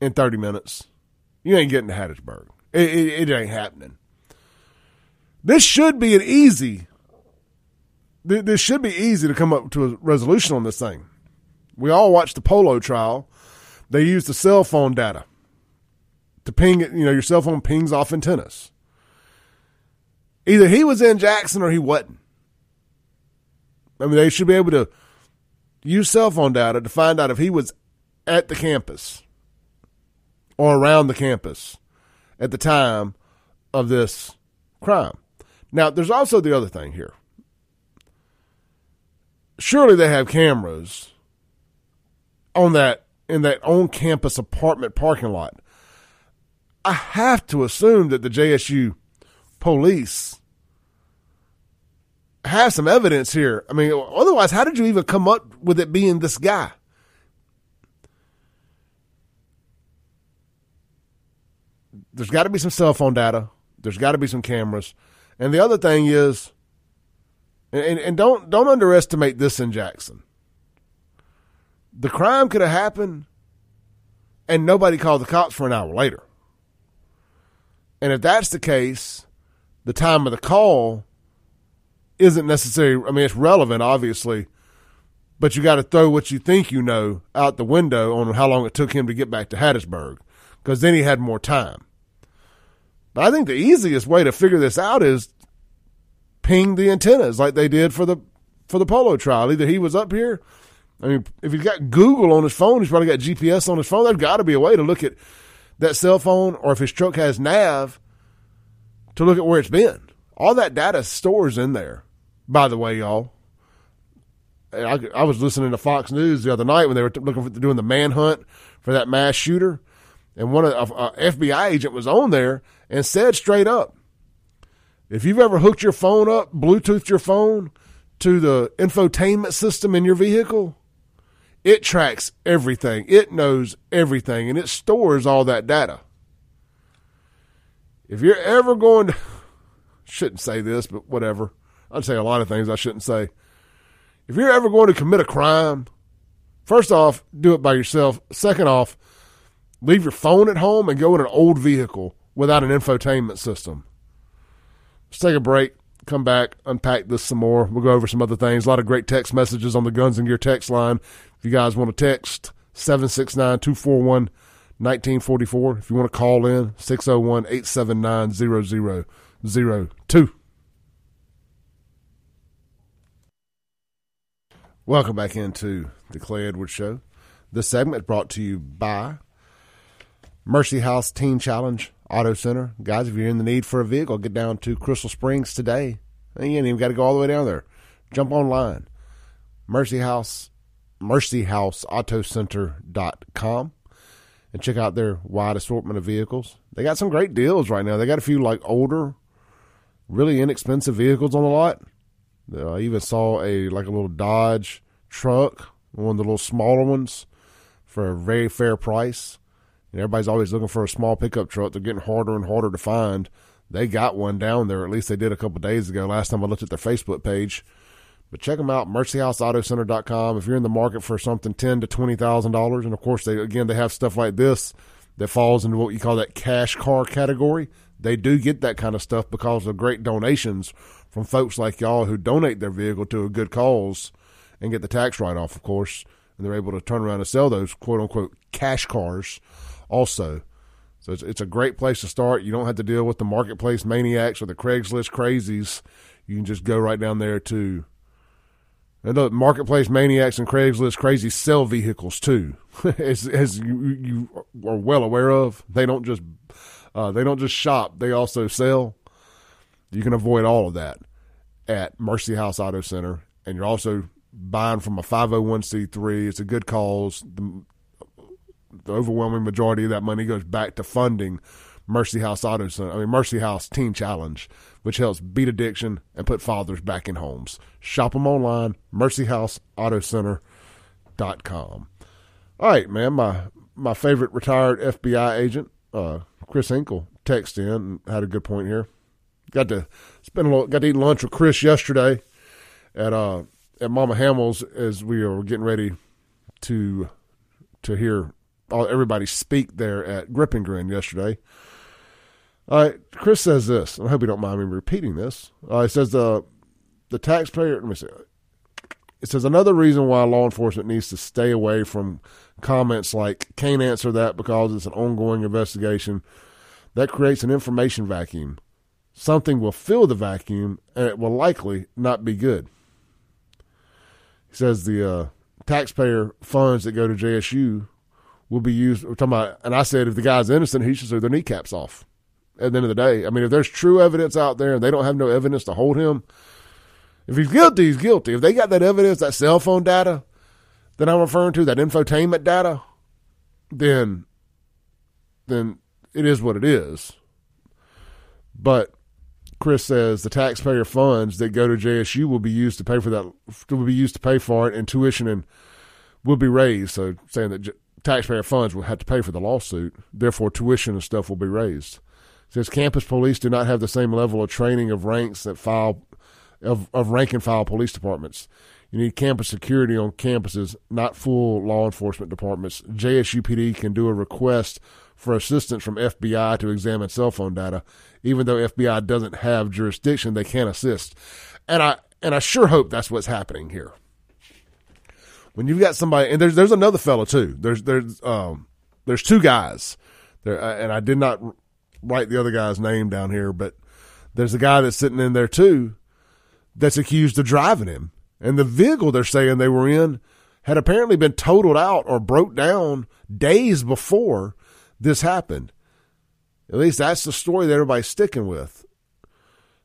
in 30 minutes. You ain't getting to Hattiesburg. It, it, it ain't happening. This should be an easy. This should be easy to come up to a resolution on this thing. We all watched the polo trial. They used the cell phone data to ping it. You know, your cell phone pings off antennas. Either he was in Jackson or he wasn't. I mean, they should be able to use cell phone data to find out if he was at the campus or around the campus at the time of this crime. Now, there's also the other thing here. Surely they have cameras on that in that on campus apartment parking lot. I have to assume that the JSU police have some evidence here. I mean, otherwise, how did you even come up with it being this guy? There's got to be some cell phone data. There's got to be some cameras. And the other thing is, and, and don't don't underestimate this in Jackson. The crime could have happened, and nobody called the cops for an hour later. And if that's the case, the time of the call isn't necessary. I mean, it's relevant, obviously, but you got to throw what you think you know out the window on how long it took him to get back to Hattiesburg, because then he had more time. But I think the easiest way to figure this out is ping the antennas like they did for the for the polo trial. Either he was up here. I mean, if he's got Google on his phone, he's probably got GPS on his phone. There's got to be a way to look at that cell phone, or if his truck has nav, to look at where it's been. All that data stores in there. By the way, y'all, I, I was listening to Fox News the other night when they were looking for doing the manhunt for that mass shooter, and one of a FBI agent was on there and said straight up, if you've ever hooked your phone up, Bluetoothed your phone to the infotainment system in your vehicle, it tracks everything. It knows everything and it stores all that data. If you're ever going to, [LAUGHS] shouldn't say this, but whatever. I'd say a lot of things I shouldn't say. If you're ever going to commit a crime, first off, do it by yourself. Second off, leave your phone at home and go in an old vehicle without an infotainment system. Let's take a break, come back, unpack this some more. We'll go over some other things. A lot of great text messages on the Guns and Gear text line. If you guys want to text, 769 241 1944. If you want to call in, 601 879 0002. Welcome back into the Clay Edwards Show. This segment brought to you by Mercy House Teen Challenge Auto Center. Guys, if you're in the need for a vehicle, get down to Crystal Springs today. You ain't even got to go all the way down there. Jump online. Mercy House, mercyhouseautocenter.com and check out their wide assortment of vehicles. They got some great deals right now. They got a few like older, really inexpensive vehicles on the lot. Uh, I even saw a like a little Dodge truck, one of the little smaller ones, for a very fair price. And everybody's always looking for a small pickup truck. They're getting harder and harder to find. They got one down there. At least they did a couple days ago. Last time I looked at their Facebook page. But check them out, mercyhouseautocenter.com. If you're in the market for something ten to twenty thousand dollars, and of course they again they have stuff like this that falls into what you call that cash car category. They do get that kind of stuff because of great donations from folks like y'all who donate their vehicle to a good cause and get the tax write off, of course, and they're able to turn around and sell those quote unquote cash cars also. So it's, it's a great place to start. You don't have to deal with the marketplace maniacs or the Craigslist crazies. You can just go right down there to and the marketplace maniacs and Craigslist crazies sell vehicles too, [LAUGHS] as as you, you are well aware of. They don't just uh, they don't just shop; they also sell. You can avoid all of that at Mercy House Auto Center, and you're also buying from a 501c3. It's a good cause. The, the overwhelming majority of that money goes back to funding Mercy House Auto Center. I mean Mercy House Teen Challenge, which helps beat addiction and put fathers back in homes. Shop them online, mercyhouseautocenter.com. All right, man, my my favorite retired FBI agent, uh, Chris Hinkle, texted in and had a good point here. Got to spend a little, got to eat lunch with Chris yesterday at uh at Mama Hamil's as we were getting ready to to hear everybody speak there at Grip and Grin yesterday. Chris says this. I hope you don't mind me repeating this. Uh, it says the the taxpayer. Let me see. It says another reason why law enforcement needs to stay away from comments like "can't answer that because it's an ongoing investigation." That creates an information vacuum. Something will fill the vacuum, and it will likely not be good. He says the uh, taxpayer funds that go to JSU will be used. We're talking about, and I said if the guy's innocent, he should sue their kneecaps off. At the end of the day, I mean, if there's true evidence out there and they don't have no evidence to hold him, if he's guilty, he's guilty. If they got that evidence, that cell phone data that I'm referring to, that infotainment data, then then it is what it is. But Chris says the taxpayer funds that go to JSU will be used to pay for that will be used to pay for it, and tuition and will be raised. So saying that taxpayer funds will have to pay for the lawsuit, therefore tuition and stuff will be raised. Says campus police do not have the same level of training of ranks that file of, of rank and file police departments. You need campus security on campuses, not full law enforcement departments. JSUPD can do a request for assistance from FBI to examine cell phone data, even though FBI doesn't have jurisdiction, they can assist. And I and I sure hope that's what's happening here. When you've got somebody, and there's there's another fellow too. There's there's um there's two guys there, uh, and I did not write the other guy's name down here, but there's a guy that's sitting in there too that's accused of driving him. And the vehicle they're saying they were in had apparently been totaled out or broke down days before this happened. At least that's the story that everybody's sticking with.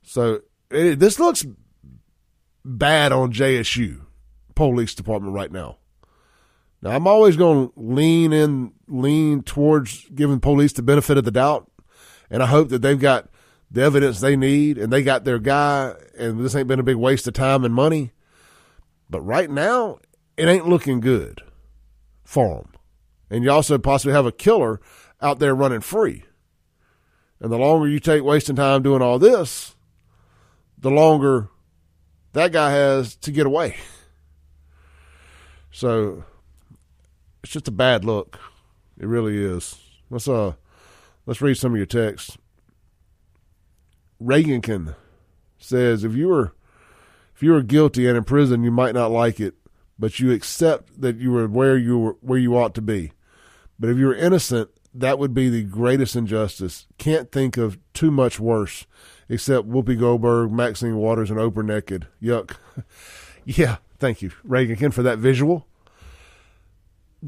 So it, this looks bad on JSU police department right now. Now I'm always going to lean in, lean towards giving police the benefit of the doubt, and I hope that they've got the evidence they need and they got their guy, and this ain't been a big waste of time and money. But right now, it ain't looking good for them. And you also possibly have a killer out there running free. And the longer you take wasting time doing all this, the longer that guy has to get away. [LAUGHS] So it's just a bad look. It really is. Let's uh let's read some of your texts. Reagankin says if you were if you were guilty and in prison you might not like it, but you accept that you were where you were where you ought to be. But if you were innocent, that would be the greatest injustice. Can't think of too much worse, except Whoopi Goldberg, Maxine Waters, and Oprah naked. Yuck. [LAUGHS] yeah, thank you, Reagankin, for that visual.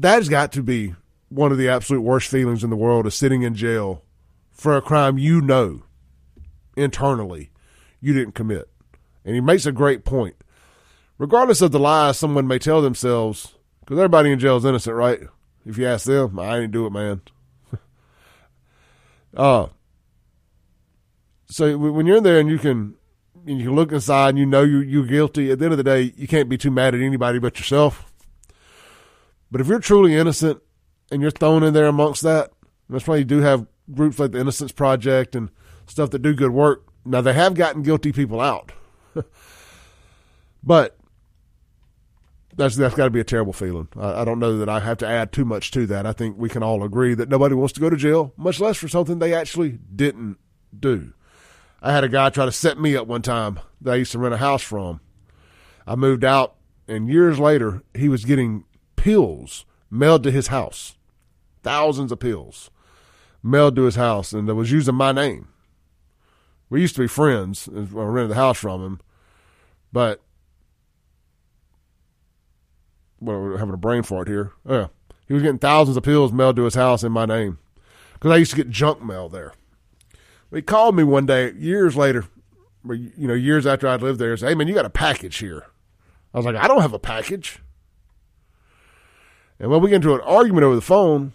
That has got to be one of the absolute worst feelings in the world is sitting in jail for a crime you know internally you didn't commit. And he makes a great point. Regardless of the lies someone may tell themselves, because everybody in jail is innocent, right? If you ask them, I didn't do it, man. [LAUGHS] uh, so when you're in there and you can and you can look inside and you know you you're guilty, at the end of the day, you can't be too mad at anybody but yourself. But if you're truly innocent and you're thrown in there amongst that, that's why you do have groups like the Innocence Project and stuff that do good work. Now they have gotten guilty people out, [LAUGHS] but that's that's got to be a terrible feeling. I, I, don't know that I have to add too much to that. I think we can all agree that nobody wants to go to jail, much less for something they actually didn't do. I had a guy try to set me up one time that I used to rent a house from. I moved out, and years later, he was getting pills mailed to his house, thousands of pills mailed to his house, and that was using my name. We used to be friends I rented the house from him, but well, we're having a brain fart here. Yeah, he was getting thousands of pills mailed to his house in my name because I used to get junk mail there. He called me one day years later, you know, years after I'd lived there. And said, "Hey man, you got a package here." I was like, "I don't have a package." And when we get into an argument over the phone,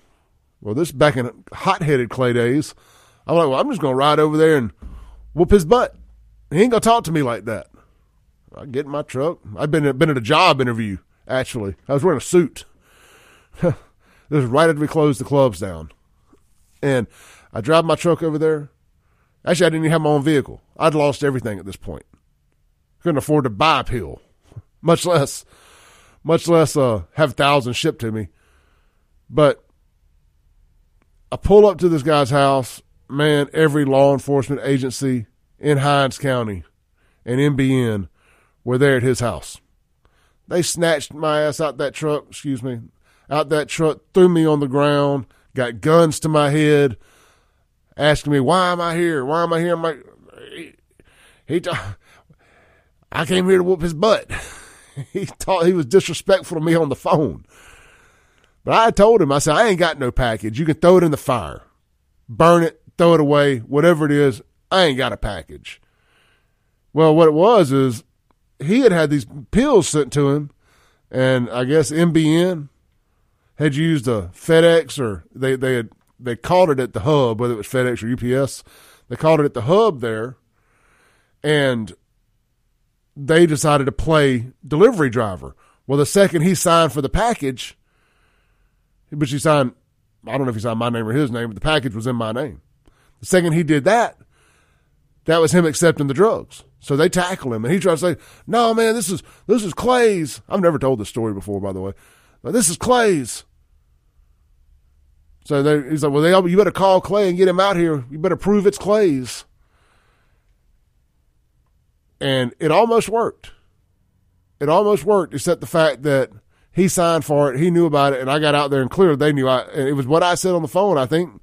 well, this back in hot-headed Clay days, I'm like, "Well, I'm just gonna ride over there and whoop his butt. He ain't gonna talk to me like that." I get in my truck. I've been been at a job interview actually. I was wearing a suit. [LAUGHS] this was right after we closed the clubs down. And I drive my truck over there. Actually, I didn't even have my own vehicle. I'd lost everything at this point. Couldn't afford to buy a pill, [LAUGHS] much less, much less uh, have thousands shipped to me. But I pull up to this guy's house. Man, every law enforcement agency in Hinds County and MBN were there at his house. They snatched my ass out that truck, excuse me, out that truck, threw me on the ground, got guns to my head, asking me, why am I here? Why am I here? I'm like, he, he [LAUGHS] I came here to whoop his butt. [LAUGHS] [LAUGHS] he thought he was disrespectful to me on the phone. But I told him, I said, I ain't got no package. You can throw it in the fire, burn it, throw it away, whatever it is. I ain't got a package. Well, what it was is he had had these pills sent to him, and I guess MBN had used a FedEx or they they had they called it at the hub, whether it was FedEx or UPS. They called it at the hub there, and they decided to play delivery driver. Well, the second he signed for the package, but he signed, I don't know if he signed my name or his name, but the package was in my name. The second he did that, that was him accepting the drugs. So they tackle him, and he tries to say, "No, man, this is this is Clay's." I've never told this story before, by the way. But this is Clay's. So they, he's like, "Well, they, you better call Clay and get him out here. You better prove it's Clay's." And it almost worked. It almost worked, except the fact that he signed for it, he knew about it, and I got out there and clearly they knew. I, and it was what I said on the phone. I think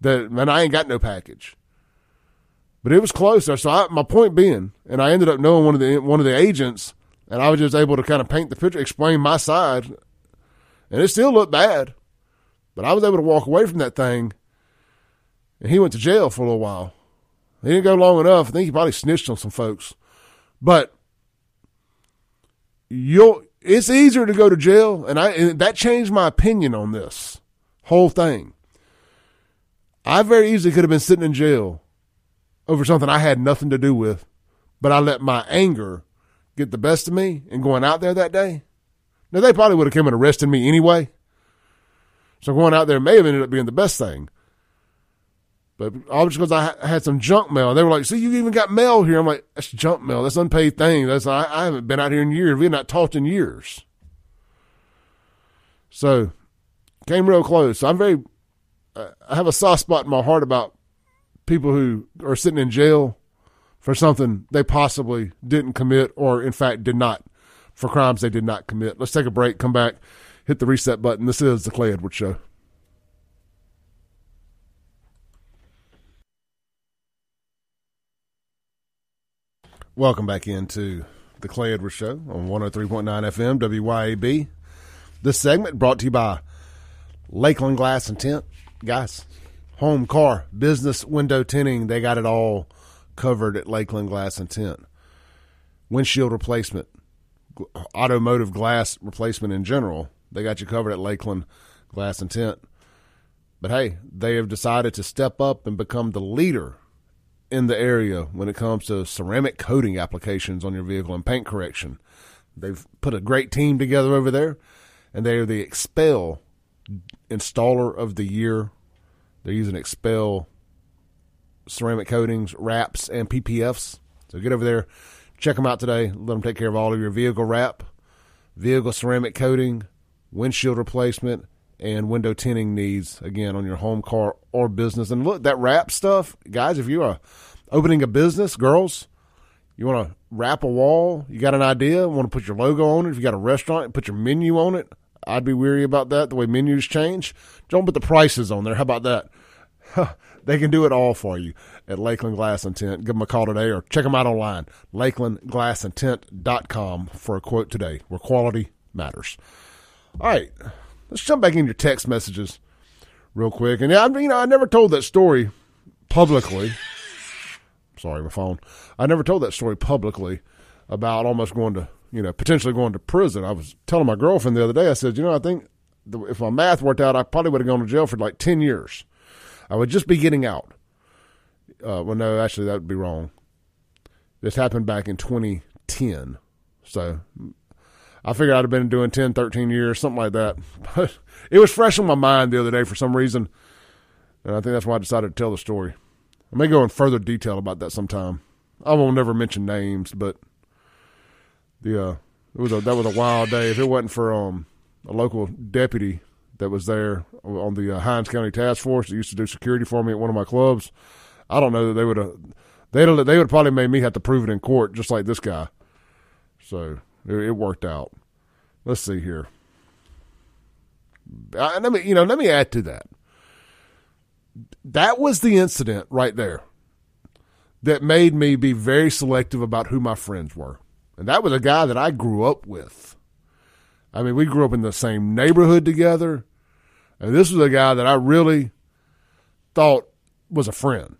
that man, I ain't got no package but it was closer. So I, my point being, and I ended up knowing one of the one of the agents, and I was just able to kind of paint the picture, explain my side, and it still looked bad, but I was able to walk away from that thing. And he went to jail for a little while. He didn't go long enough. I think he probably snitched on some folks, but you'll. It's easier to go to jail, and I and that changed my opinion on this whole thing. I very easily could have been sitting in jail over something I had nothing to do with, but I let my anger get the best of me and going out there that day. Now they probably would have come and arrested me anyway. So going out there may have ended up being the best thing. But just because I had some junk mail. They were like, see, you even got mail here. I'm like, that's junk mail. That's unpaid thing. That's I, I haven't been out here in years. We've not talked in years. So came real close. So I'm very, uh, I have a soft spot in my heart about people who are sitting in jail for something they possibly didn't commit or in fact did not for crimes they did not commit. Let's take a break, come back, hit the reset button. This is the Clay Edwards Show. Welcome back into the Clay Edwards Show on 103.9 FM, WYAB. This segment brought to you by Lakeland Glass and Tint. Guys, home, car, business, window tinting, they got it all covered at Lakeland Glass and Tint. Windshield replacement, automotive glass replacement in general, they got you covered at Lakeland Glass and Tint. But hey, they have decided to step up and become the leader in the area when it comes to ceramic coating applications on your vehicle and paint correction. They've put a great team together over there, and they are the XPEL Installer of the Year. They're using XPEL ceramic coatings, wraps, and PPFs. So get over there, check them out today. Let them take care of all of your vehicle wrap, vehicle ceramic coating, windshield replacement, and window tinting needs again on your home car or business. And look, that wrap stuff, guys, if you are opening a business, girls, you want to wrap a wall, you got an idea, want to put your logo on it. If you got a restaurant, put your menu on it. I'd be weary about that, the way menus change. Don't put the prices on there. How about that? [LAUGHS] they can do it all for you at Lakeland Glass and Tint. Give them a call today or check them out online, lakelandglassandtint.com for a quote today where quality matters. All right, let's jump back in your text messages real quick. And I you know, I never told that story publicly. [LAUGHS] Sorry, my phone. I never told that story publicly about almost going to, you know, potentially going to prison. I was telling my girlfriend the other day, I said, you know, I think if my math worked out, I probably would have gone to jail for like 10 years. I would just be getting out. Uh, well, no, actually, that would be wrong. This happened back in 2010. So I figured I'd have been doing 10, 13 years, something like that. [LAUGHS] But it was fresh on my mind the other day for some reason. And I think that's why I decided to tell the story. I may go in further detail about that sometime. I won't never mention names, but the uh, it was a that was a wild day. If it wasn't for um a local deputy that was there on the uh, Hinds County Task Force that used to do security for me at one of my clubs, I don't know that they would have They'd, they would probably made me have to prove it in court just like this guy. So it, worked out. Let's see here. I, let me you know let me add to that. That was the incident right there that made me be very selective about who my friends were. And that was a guy that I grew up with. I mean, we grew up in the same neighborhood together. And this was a guy that I really thought was a friend.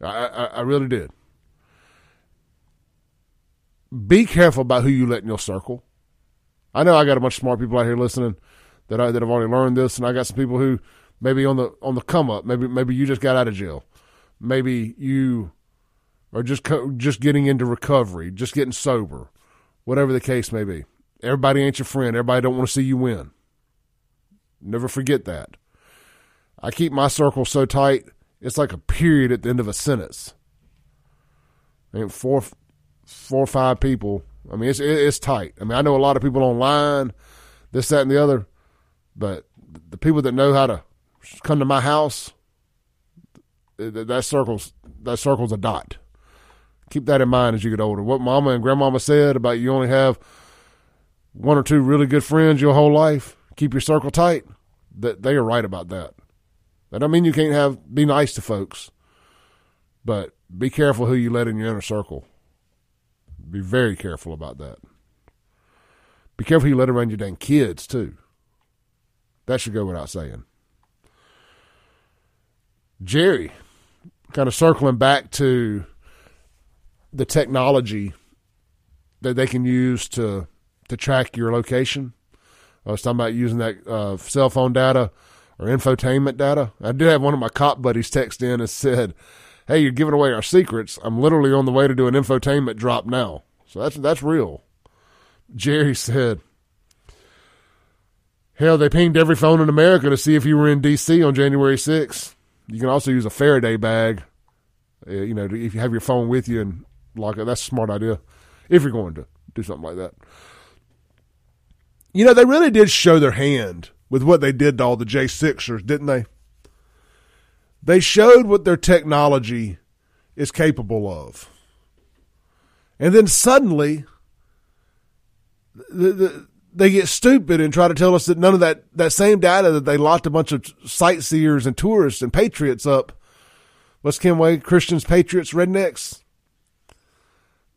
I, I, I really did. Be careful about who you let in your circle. I know I got a bunch of smart people out here listening that I that have already learned this, and I got some people who maybe on the on the come up. Maybe maybe you just got out of jail. Maybe you are just co- just getting into recovery, just getting sober, whatever the case may be. Everybody ain't your friend. Everybody don't want to see you win. Never forget that. I keep my circle so tight, it's like a period at the end of a sentence. I mean, four, four or five people. I mean, it's it's tight. I mean, I know a lot of people online, this, that, and the other, but the people that know how to come to my house, that circle's that circle's a dot. Keep that in mind as you get older. What Mama and Grandmama said about you only have one or two really good friends your whole life. Keep your circle tight. That they are right about that. That don't mean you can't have be nice to folks, but be careful who you let in your inner circle. Be very careful about that. Be careful you let around your dang kids too. That should go without saying. Jerry, kind of circling back to the technology that they can use to to track your location. I was talking about using that uh, cell phone data or infotainment data. I did have one of my cop buddies text in and said, "Hey, you're giving away our secrets. I'm literally on the way to do an infotainment drop now." So that's that's real. Jerry said, "Hell, they pinged every phone in America to see if you were in D.C. on January 6th. You can also use a Faraday bag, uh, you know, if you have your phone with you and lock it. That's a smart idea if you're going to do something like that." You know, they really did show their hand with what they did to all the J6ers, didn't they? They showed what their technology is capable of. And then suddenly, the, the, they get stupid and try to tell us that none of that, that same data that they locked a bunch of sightseers and tourists and patriots up. What's Kenway? Christians, patriots, rednecks.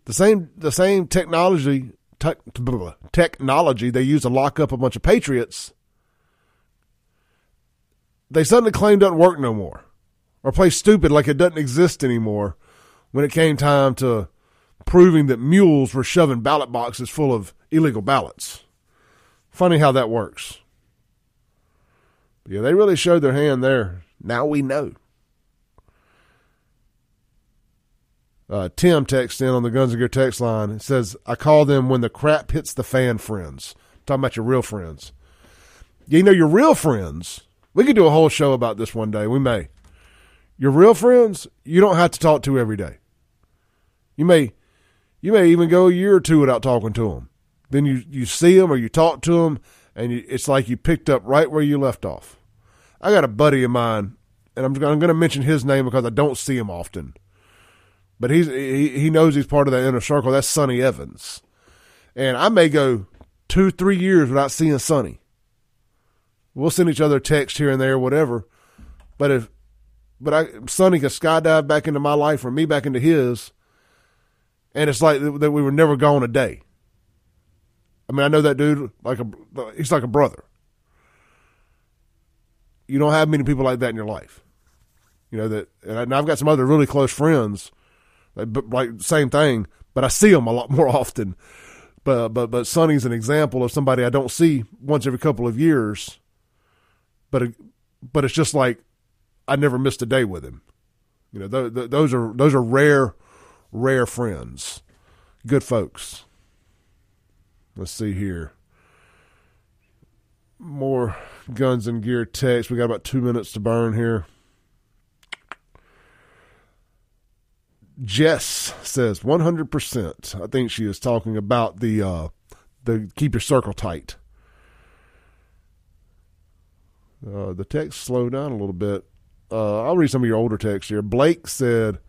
The same, the same technology te- technology they used to lock up a bunch of patriots, they suddenly claim doesn't work no more, or play stupid like it doesn't exist anymore. When it came time to proving that mules were shoving ballot boxes full of illegal ballots, funny how that works. Yeah, they really showed their hand there. Now we know. Uh, Tim texts in on the Guns and Gear text line. It says, I call them when the crap hits the fan friends. Talking about your real friends. You know, your real friends, we could do a whole show about this one day. We may. Your real friends, you don't have to talk to every day. You may, you may even go a year or two without talking to them. Then you, you see them or you talk to them and you, it's like you picked up right where you left off. I got a buddy of mine and I'm, I'm going to mention his name because I don't see him often but he's he, he knows he's part of that inner circle. That's Sonny Evans, and I may go two three years without seeing Sonny. We'll send each other text here and there, whatever. But if but I Sonny could skydive back into my life or me back into his, and it's like that we were never gone a day. I mean, I know that dude like a he's like a brother. You don't have many people like that in your life. You know that, and I've got some other really close friends but like same thing, but I see them a lot [LAUGHS] more often. But but but Sonny's an example of somebody I don't see once every couple of years. But but it's just like I never missed a day with him. You know, th- th- those are those are rare, rare friends, good folks. Let's see here. more guns and gear text. We got about two minutes to burn here. Jess says 100%. I think she is talking about the uh, the keep your circle tight. Uh, the text slowed down a little bit. Uh, I'll read some of your older texts here. Blake said,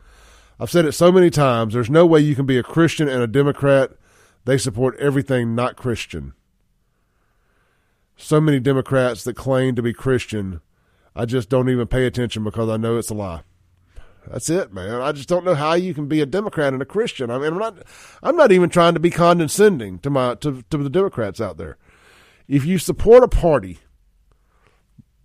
I've said it so many times. There's no way you can be a Christian and a Democrat. They support everything not Christian. So many Democrats that claim to be Christian, I just don't even pay attention because I know it's a lie. That's it, man. I just don't know how you can be a Democrat and a Christian. I mean, I'm not, I'm not even trying to be condescending to my to, to the Democrats out there. If you support a party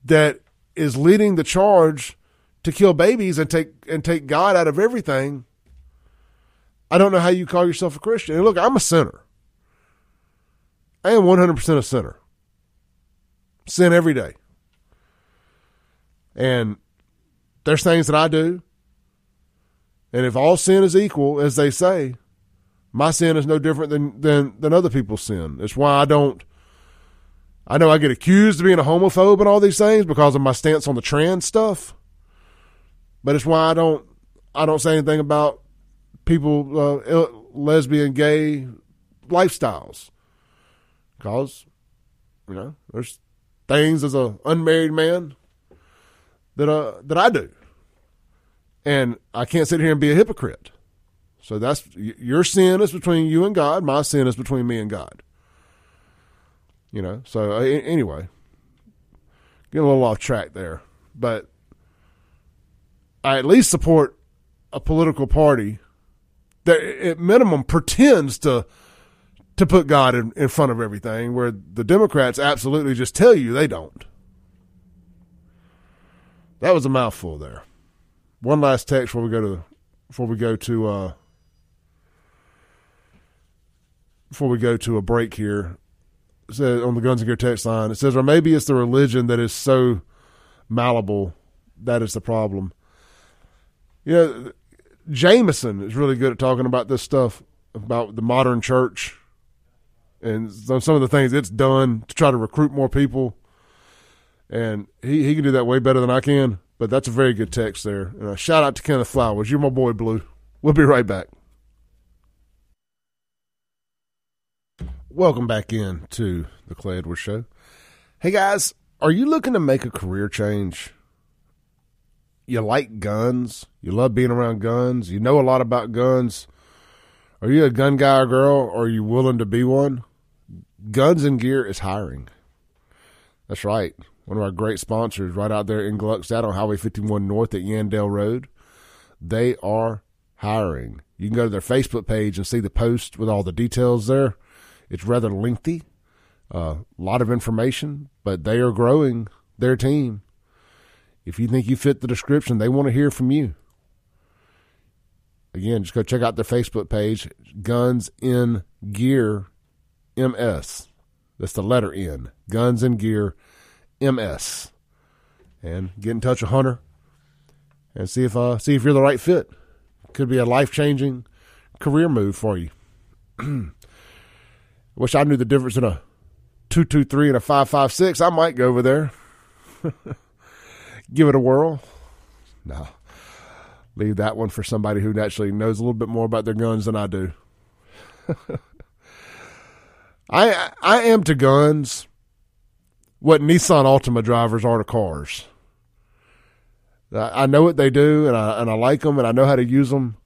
that is leading the charge to kill babies and take and take God out of everything, I don't know how you call yourself a Christian. And look, I'm a sinner. I am 100% a sinner. Sin every day. And there's things that I do. And if all sin is equal, as they say, my sin is no different than, than, than other people's sin. It's why I don't I know I get accused of being a homophobe and all these things because of my stance on the trans stuff. But it's why I don't I don't say anything about people uh, lesbian, gay lifestyles. Because you know, there's things as a unmarried man that uh that I do. And I can't sit here and be a hypocrite. So that's your sin is between you and God, my sin is between me and God. You know, so uh, anyway, getting a little off track there, but I at least support a political party that, at minimum, pretends to to put God in, in front of everything, where the Democrats absolutely just tell you they don't. That was a mouthful there. One last text before we go to before we go to uh, before we go to a break here on the Guns and Gear text line. It says, or maybe it's the religion that is so malleable that is the problem. You know, Jameson is really good at talking about this stuff about the modern church and some of the things it's done to try to recruit more people. And he, he can do that way better than I can. But that's a very good text there. And a shout out to Kenneth Flowers. You're my boy, Blue. We'll be right back. Welcome back in to the Clay Edwards Show. Hey guys, are you looking to make a career change? You like guns? You love being around guns? You know a lot about guns? Are you a gun guy or girl? Or are you willing to be one? Guns and Gear is hiring. That's right. One of our great sponsors right out there in Gluckstadt on Highway 51 North at Yandell Road. They are hiring. You can go to their Facebook page and see the post with all the details there. It's rather lengthy, a uh, lot of information, but they are growing their team. If you think you fit the description, they want to hear from you. Again, just go check out their Facebook page, Guns in Gear MS. That's the letter N, Guns in Gear MS. And get in touch with Hunter and see if uh, see if you're the right fit. Could be a life changing career move for you. [CLEARS THROAT] Wish I knew the difference in a 223 and a 556. I might go over there. [LAUGHS] Give it a whirl. No. Leave that one for somebody who actually knows a little bit more about their guns than I do. [LAUGHS] I I am to guns what Nissan Altima drivers are to cars. I, I know what they do, and I and I like them, and I know how to use them,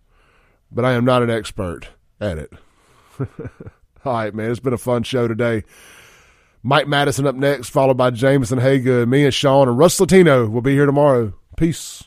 but I am not an expert at it. [LAUGHS] All right, man. It's been a fun show today. Mike Madison up next, followed by Jameson Haygood. Me and Sean and Russ Latino will be here tomorrow. Peace.